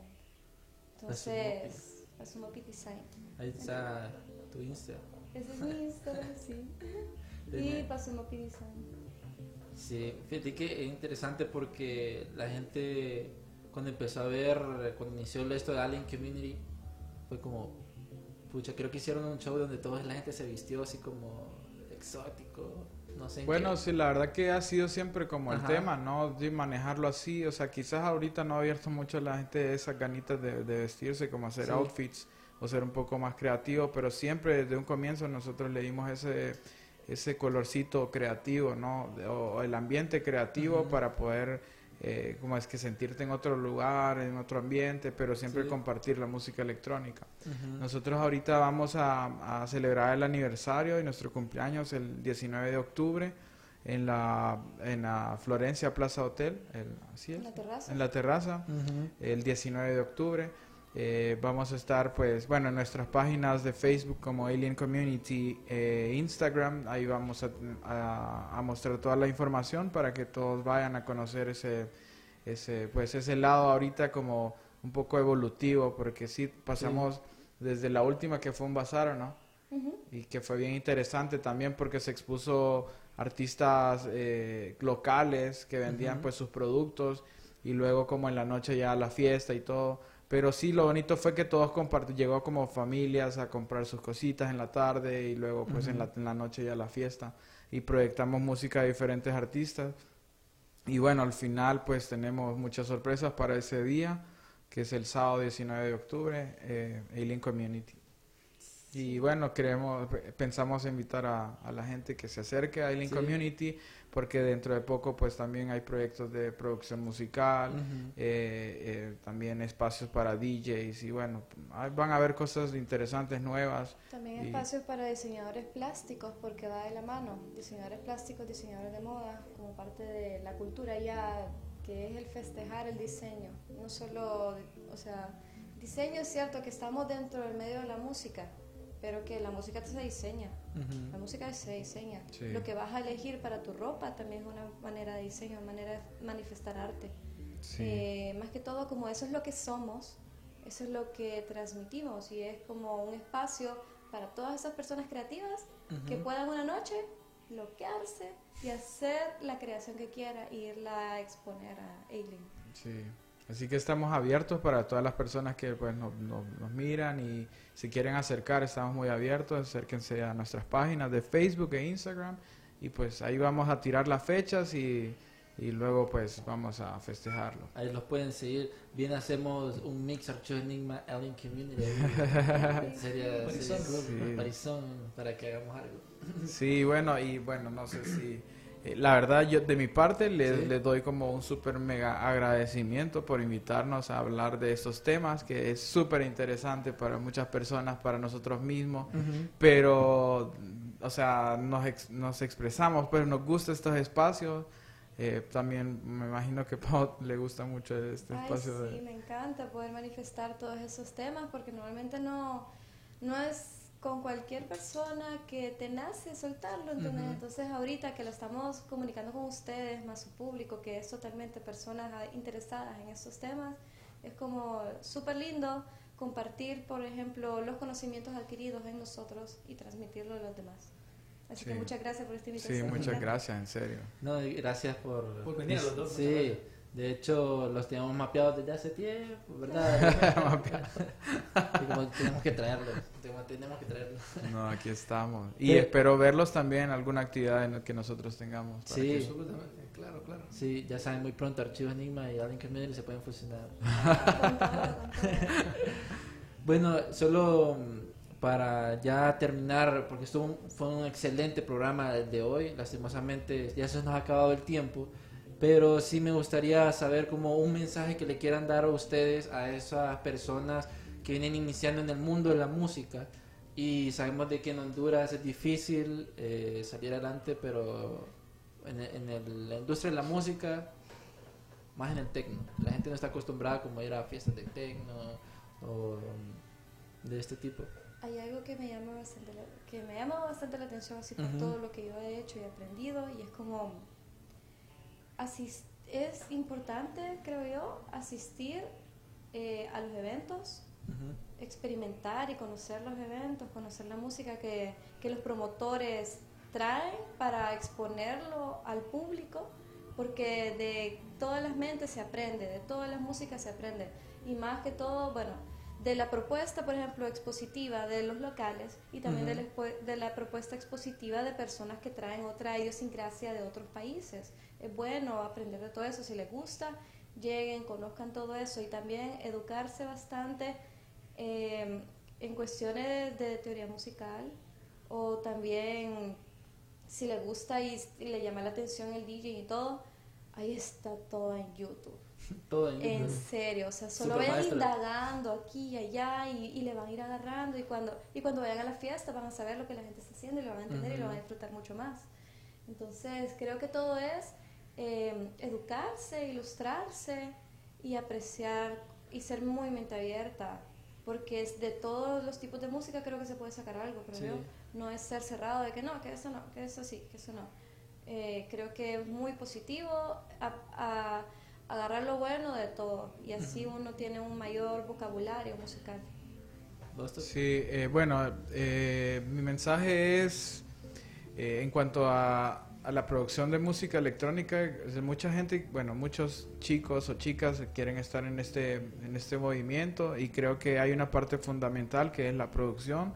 Entonces, Pazumopi Design. Ahí está tu Insta. Ese es mi Instagram, sí. Y. Pazumopi Design. Sí, fíjate que es interesante porque la gente cuando empezó a ver, cuando inició esto de Alien Community, fue como, pucha, creo que hicieron un show donde toda la gente se vistió así como exótico, no sé. en Bueno, qué- sí, la verdad que ha sido siempre como el Ajá. tema, ¿no? De manejarlo así, o sea, quizás ahorita no ha abierto mucho a la gente esas ganitas de, de vestirse, como hacer Sí. outfits o ser un poco más creativo, pero siempre desde un comienzo nosotros le dimos ese, ese colorcito creativo, ¿no? De- O, el ambiente creativo para poder, eh, como es que sentirte en otro lugar, en otro ambiente, pero siempre Sí. compartir la música electrónica. Nosotros ahorita vamos a, a celebrar el aniversario y nuestro cumpleaños el 19 de octubre en la, en la Florencia Plaza Hotel, el- ¿así es? En la terraza. En la terraza, Ujú. el 19 de octubre. Eh, vamos a estar, pues, bueno, en nuestras páginas de Facebook como Alien Community, eh, Instagram, ahí vamos a, a- a mostrar toda la información para que todos vayan a conocer ese, ese, pues, ese lado ahorita como un poco evolutivo, porque sí pasamos desde la última que fue un bazar, ¿no? Y que fue bien interesante también porque se expuso artistas eh, locales que vendían pues sus productos y luego como en la noche ya la fiesta y todo pero sí lo bonito fue que todos compartieron llegó como familias a comprar sus cositas en la tarde y luego pues en, la, en la noche ya la fiesta. Y proyectamos música de diferentes artistas. Y bueno al final pues tenemos muchas sorpresas para ese día que es el sábado 19 de octubre eh, Alien Community y bueno, queremos, pensamos invitar a, a la gente que se acerque a Sí. Community, porque dentro de poco pues también hay proyectos de producción musical, eh, eh, también espacios para DJs y bueno, hay- van a haber cosas interesantes, nuevas. También Y- espacios para diseñadores plásticos, porque va de la mano. Diseñadores plásticos, diseñadores de moda, como parte de la cultura ya, que es el festejar el diseño. No solo, o sea, diseño es cierto que estamos dentro del medio de la música, pero que la música se diseña. Ujú. La música se diseña. Sí. Lo que vas a elegir para tu ropa también es una manera de diseño, una manera de manifestar arte. Eh, más que todo, como eso es lo que somos, eso es lo que transmitimos y es como un espacio para todas esas personas creativas que Ujú. puedan una noche bloquearse y hacer la creación que quiera e irla a exponer a Alien. Sí. Así que estamos abiertos para todas las personas que pues nos, nos- nos miran y si quieren acercar, estamos muy abiertos, acérquense a nuestras páginas de Facebook e Instagram y pues ahí vamos a tirar las fechas y, y luego pues vamos a festejarlo. Ahí los pueden seguir. Bien hacemos un mix Archivo Enigma Alien Community. sería, sería Sí. para que hagamos algo. Sí, bueno, y bueno, no sé si... eh, La verdad, yo de mi parte le- Sí. les doy como un súper mega agradecimiento por invitarnos a hablar de estos temas, que es súper interesante para muchas personas, para nosotros mismos, pero, o sea, nos, ex- nos expresamos, pero nos gustan estos espacios. Eh, también me imagino que a Pau le gusta mucho este Ay, espacio sí, de... me encanta poder manifestar todos esos temas porque normalmente no, no es con cualquier persona que te nace soltarlo, ¿entendés? Entonces ahorita que lo estamos comunicando con ustedes, más su público, que es totalmente personas interesadas en estos temas, es como súper lindo compartir, por ejemplo, los conocimientos adquiridos en nosotros y transmitirlo a los demás. Así que Sí. muchas gracias por esta Sí, invitación. muchas Miguel. gracias, en serio. No, gracias por... Por venir a los dos, muchas Sí, gracias. De hecho los teníamos mapeados desde hace tiempo, ¿verdad? Tenemos que traerlos, tenemos que traerlos. No, aquí estamos. Y Pero- espero verlos también en alguna actividad en la que nosotros tengamos. para Sí. que- Absolutamente, claro, claro. Sí, ya saben, muy pronto Archivos Enigma y Alien Community se pueden fusionar. Bueno, solo mm, para ya terminar, porque estuvo un- fue un excelente programa el de hoy, lastimosamente ya se nos ha acabado el tiempo, pero sí me gustaría saber como un mensaje que le quieran dar a ustedes, a esas personas que vienen iniciando en el mundo de la música y sabemos de que en Honduras es difícil eh, salir adelante, pero en, en el- la industria de la música, más en el tecno, la gente no está acostumbrada como a ir a fiestas de tecno o um, de este tipo. Hay algo que me llama bastante la, que me llama bastante la atención así por Ujú. todo lo que yo he hecho y aprendido y es como asis- es importante creo yo asistir eh, a los eventos experimentar y conocer los eventos conocer la música que, que los promotores traen para exponerlo al público porque de todas las mentes se aprende de todas las músicas se aprende. Y más que todo bueno de la propuesta, por ejemplo, expositiva de los locales y también de, la, de la propuesta expositiva de personas que traen otra idiosincrasia de otros países. Es bueno aprender de todo eso, si les gusta, lleguen, conozcan todo eso y también educarse bastante eh, en cuestiones de teoría musical o también si les gusta y, y le llama la atención el DJ y todo, ahí está todo en YouTube. Todo en En serio, o sea, solo Super vayan maestro. indagando aquí y allá y, y le van a ir agarrando y cuando, y cuando vayan a la fiesta van a saber lo que la gente está haciendo y lo van a entender y lo van a disfrutar mucho más. Entonces, creo que todo es eh, educarse, ilustrarse y apreciar y ser muy mente abierta, porque es de todos los tipos de música creo que se puede sacar algo, creo Sí. yo. No es ser cerrado de que no, que eso no, que eso sí, que eso no. Eh, creo que es muy positivo a- a- agarrar lo bueno de todo y así uno tiene un mayor vocabulario musical. Sí, eh, bueno, eh, mi mensaje es eh, en cuanto a, a la producción de música electrónica, mucha gente, bueno, muchos chicos o chicas quieren estar en este, en este movimiento y creo que hay una parte fundamental que es la producción,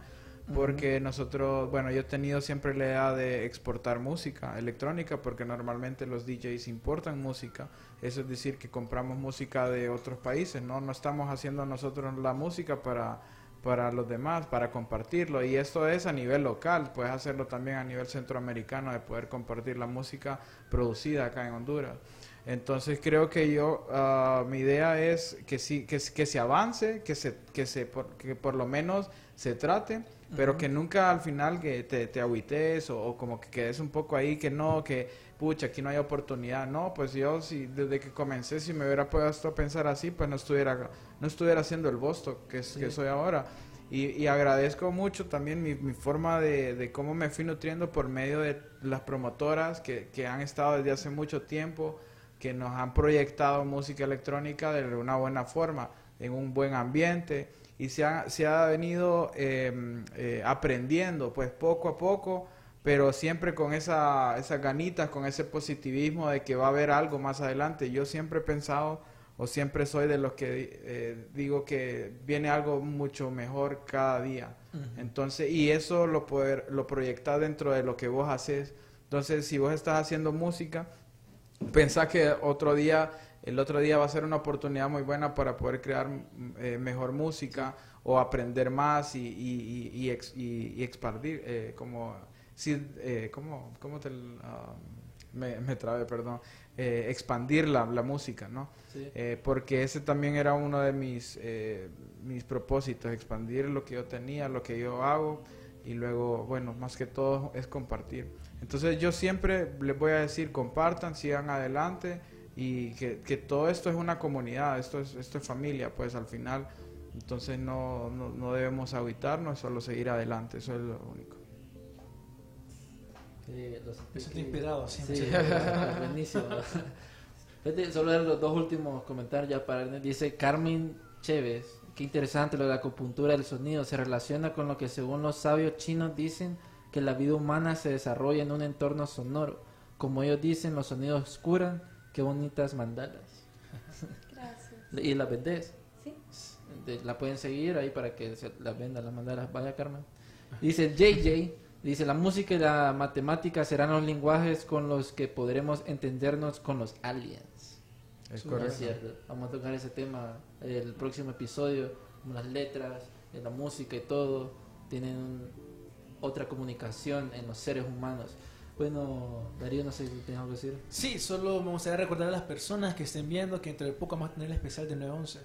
porque nosotros, bueno, yo he tenido siempre la idea de exportar música electrónica, porque normalmente los DJs importan música, eso es decir, que compramos música de otros países, ¿no? No estamos haciendo nosotros la música para para los demás, para compartirlo. Y esto es a nivel local, puedes hacerlo también a nivel centroamericano, de poder compartir la música producida acá en Honduras. Entonces creo que yo, ah, mi idea es que sí, que, que se avance, que se, que se, por, que por lo menos se trate, pero que nunca al final que te, te agüites o, o como que quedes un poco ahí, que no, que pucha, aquí no hay oportunidad. No, pues yo si desde que comencé, si me hubiera puesto a pensar así, pues no estuviera, no estuviera haciendo el Bostock que, soy ahora. Y, y agradezco mucho también mi, mi forma de, de cómo me fui nutriendo por medio de las promotoras que, que han estado desde hace mucho tiempo, que nos han proyectado música electrónica de una buena forma, en un buen ambiente, y se ha, se ha venido eh, eh, aprendiendo pues poco a poco, pero siempre con esa, esas ganitas, con ese positivismo de que va a haber algo más adelante. Yo siempre he pensado o siempre soy de los que eh, digo que viene algo mucho mejor cada día. Entonces, y eso lo poder, lo proyectar dentro de lo que vos haces. Entonces, si vos estás haciendo música, pensá que otro día, el otro día va a ser una oportunidad muy buena para poder crear eh, mejor música o aprender más y, y, y, y ex- y- y expandir, eh, como, sí, eh, ¿cómo, cómo te, ah, me, me trabé, perdón, eh, expandir la, la música, ¿no? Sí. Eh, porque ese también era uno de mis, mis propósitos, expandir lo que yo tenía, lo que yo hago y luego, bueno, más que todo es compartir. Entonces yo siempre les voy a decir, compartan, sigan adelante y que, que todo esto es una comunidad, esto es, esto es familia, pues al final, entonces no, no, no debemos agüitarnos, solo seguir adelante, eso es lo único. Los- Me siento que- inspirado, sí, me Sí, buenísimo. Fíjate, solo los dos últimos comentarios ya para dice Carmen Chévez, qué interesante lo de la acupuntura del sonido, se relaciona con lo que según los sabios chinos dicen que la vida humana se desarrolla en un entorno sonoro. Como ellos dicen, los sonidos curan, qué bonitas mandalas. Gracias. Y las vendés. Sí. La pueden seguir ahí para que se las vendan las mandalas. Vaya Carmen. Dice JJ, dice la música y la matemática serán los lenguajes con los que podremos entendernos con los aliens. Es correcto. cierto. Vamos a tocar ese tema el próximo episodio. como Las letras, eh, la música y todo tienen un- otra comunicación en los seres humanos. Bueno, Darío, no sé si tienes algo que decir. Sí, solo me gustaría recordar a las personas que estén viendo que entre poco vamos a tener el especial de 911.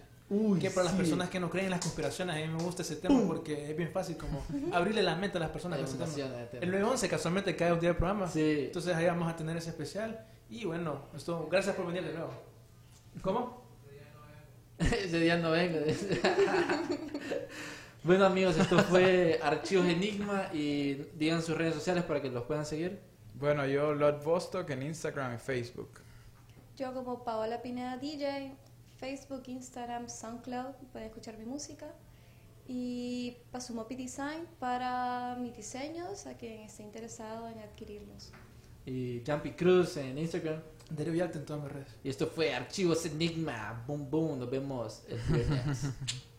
que para las sí. personas que no creen en las conspiraciones, a mí me gusta ese tema porque es bien fácil como abrirle la mente a las personas con ese tema. el tema. El 911 casualmente cae un día del programa. Sí. Entonces ahí vamos a tener ese especial. Y bueno, esto, gracias por venir de nuevo. ¿Cómo? Ese día no venga. bueno amigos, esto fue Archivos Enigma y digan sus redes sociales para que los puedan seguir. Bueno, yo Lord Vostok en Instagram y Facebook. Yo como Paola Pineda DJ, Facebook, Instagram, SoundCloud, pueden escuchar mi música. Y Pasumopi Design para mis diseños, a quien esté interesado en adquirirlos. Y Jumpy Cruz en Instagram. Darío Villalta en todas mis redes. Y esto fue Archivos Enigma. Boom, boom. Nos vemos el viernes.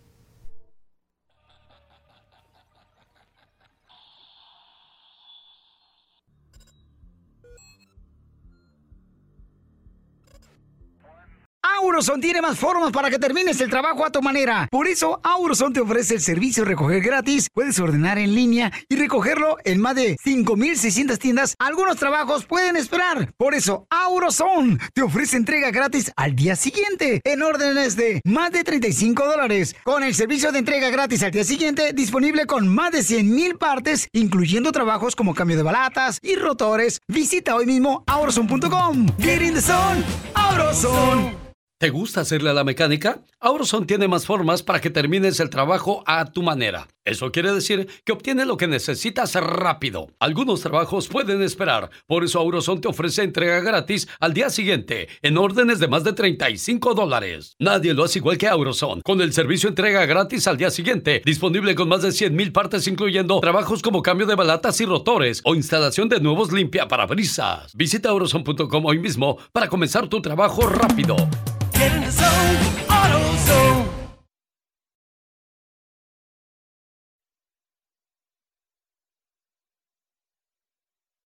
Auroson tiene más formas para que termines el trabajo a tu manera. Por eso, Auroson te ofrece el servicio de recoger gratis. Puedes ordenar en línea y recogerlo en más de 5,600 tiendas. Algunos trabajos pueden esperar. Por eso, Auroson te ofrece entrega gratis al día siguiente en órdenes de más de 35 dólares. Con el servicio de entrega gratis al día siguiente disponible con más de 100 mil partes, incluyendo trabajos como cambio de balatas y rotores. Visita hoy mismo auroson.com. Get in the zone, Auroson. ¿Te gusta hacerle a la mecánica? Auroson tiene más formas para que termines el trabajo a tu manera. Eso quiere decir que obtienes lo que necesitas rápido. Algunos trabajos pueden esperar, por eso Auroson te ofrece entrega gratis al día siguiente en órdenes de más de 35 dólares. Nadie lo hace igual que Auroson, con el servicio entrega gratis al día siguiente, disponible con más de 100 mil partes incluyendo trabajos como cambio de balatas y rotores o instalación de nuevos limpiaparabrisas. Visita auroson.com hoy mismo para comenzar tu trabajo rápido. Get in the zone, AutoZone.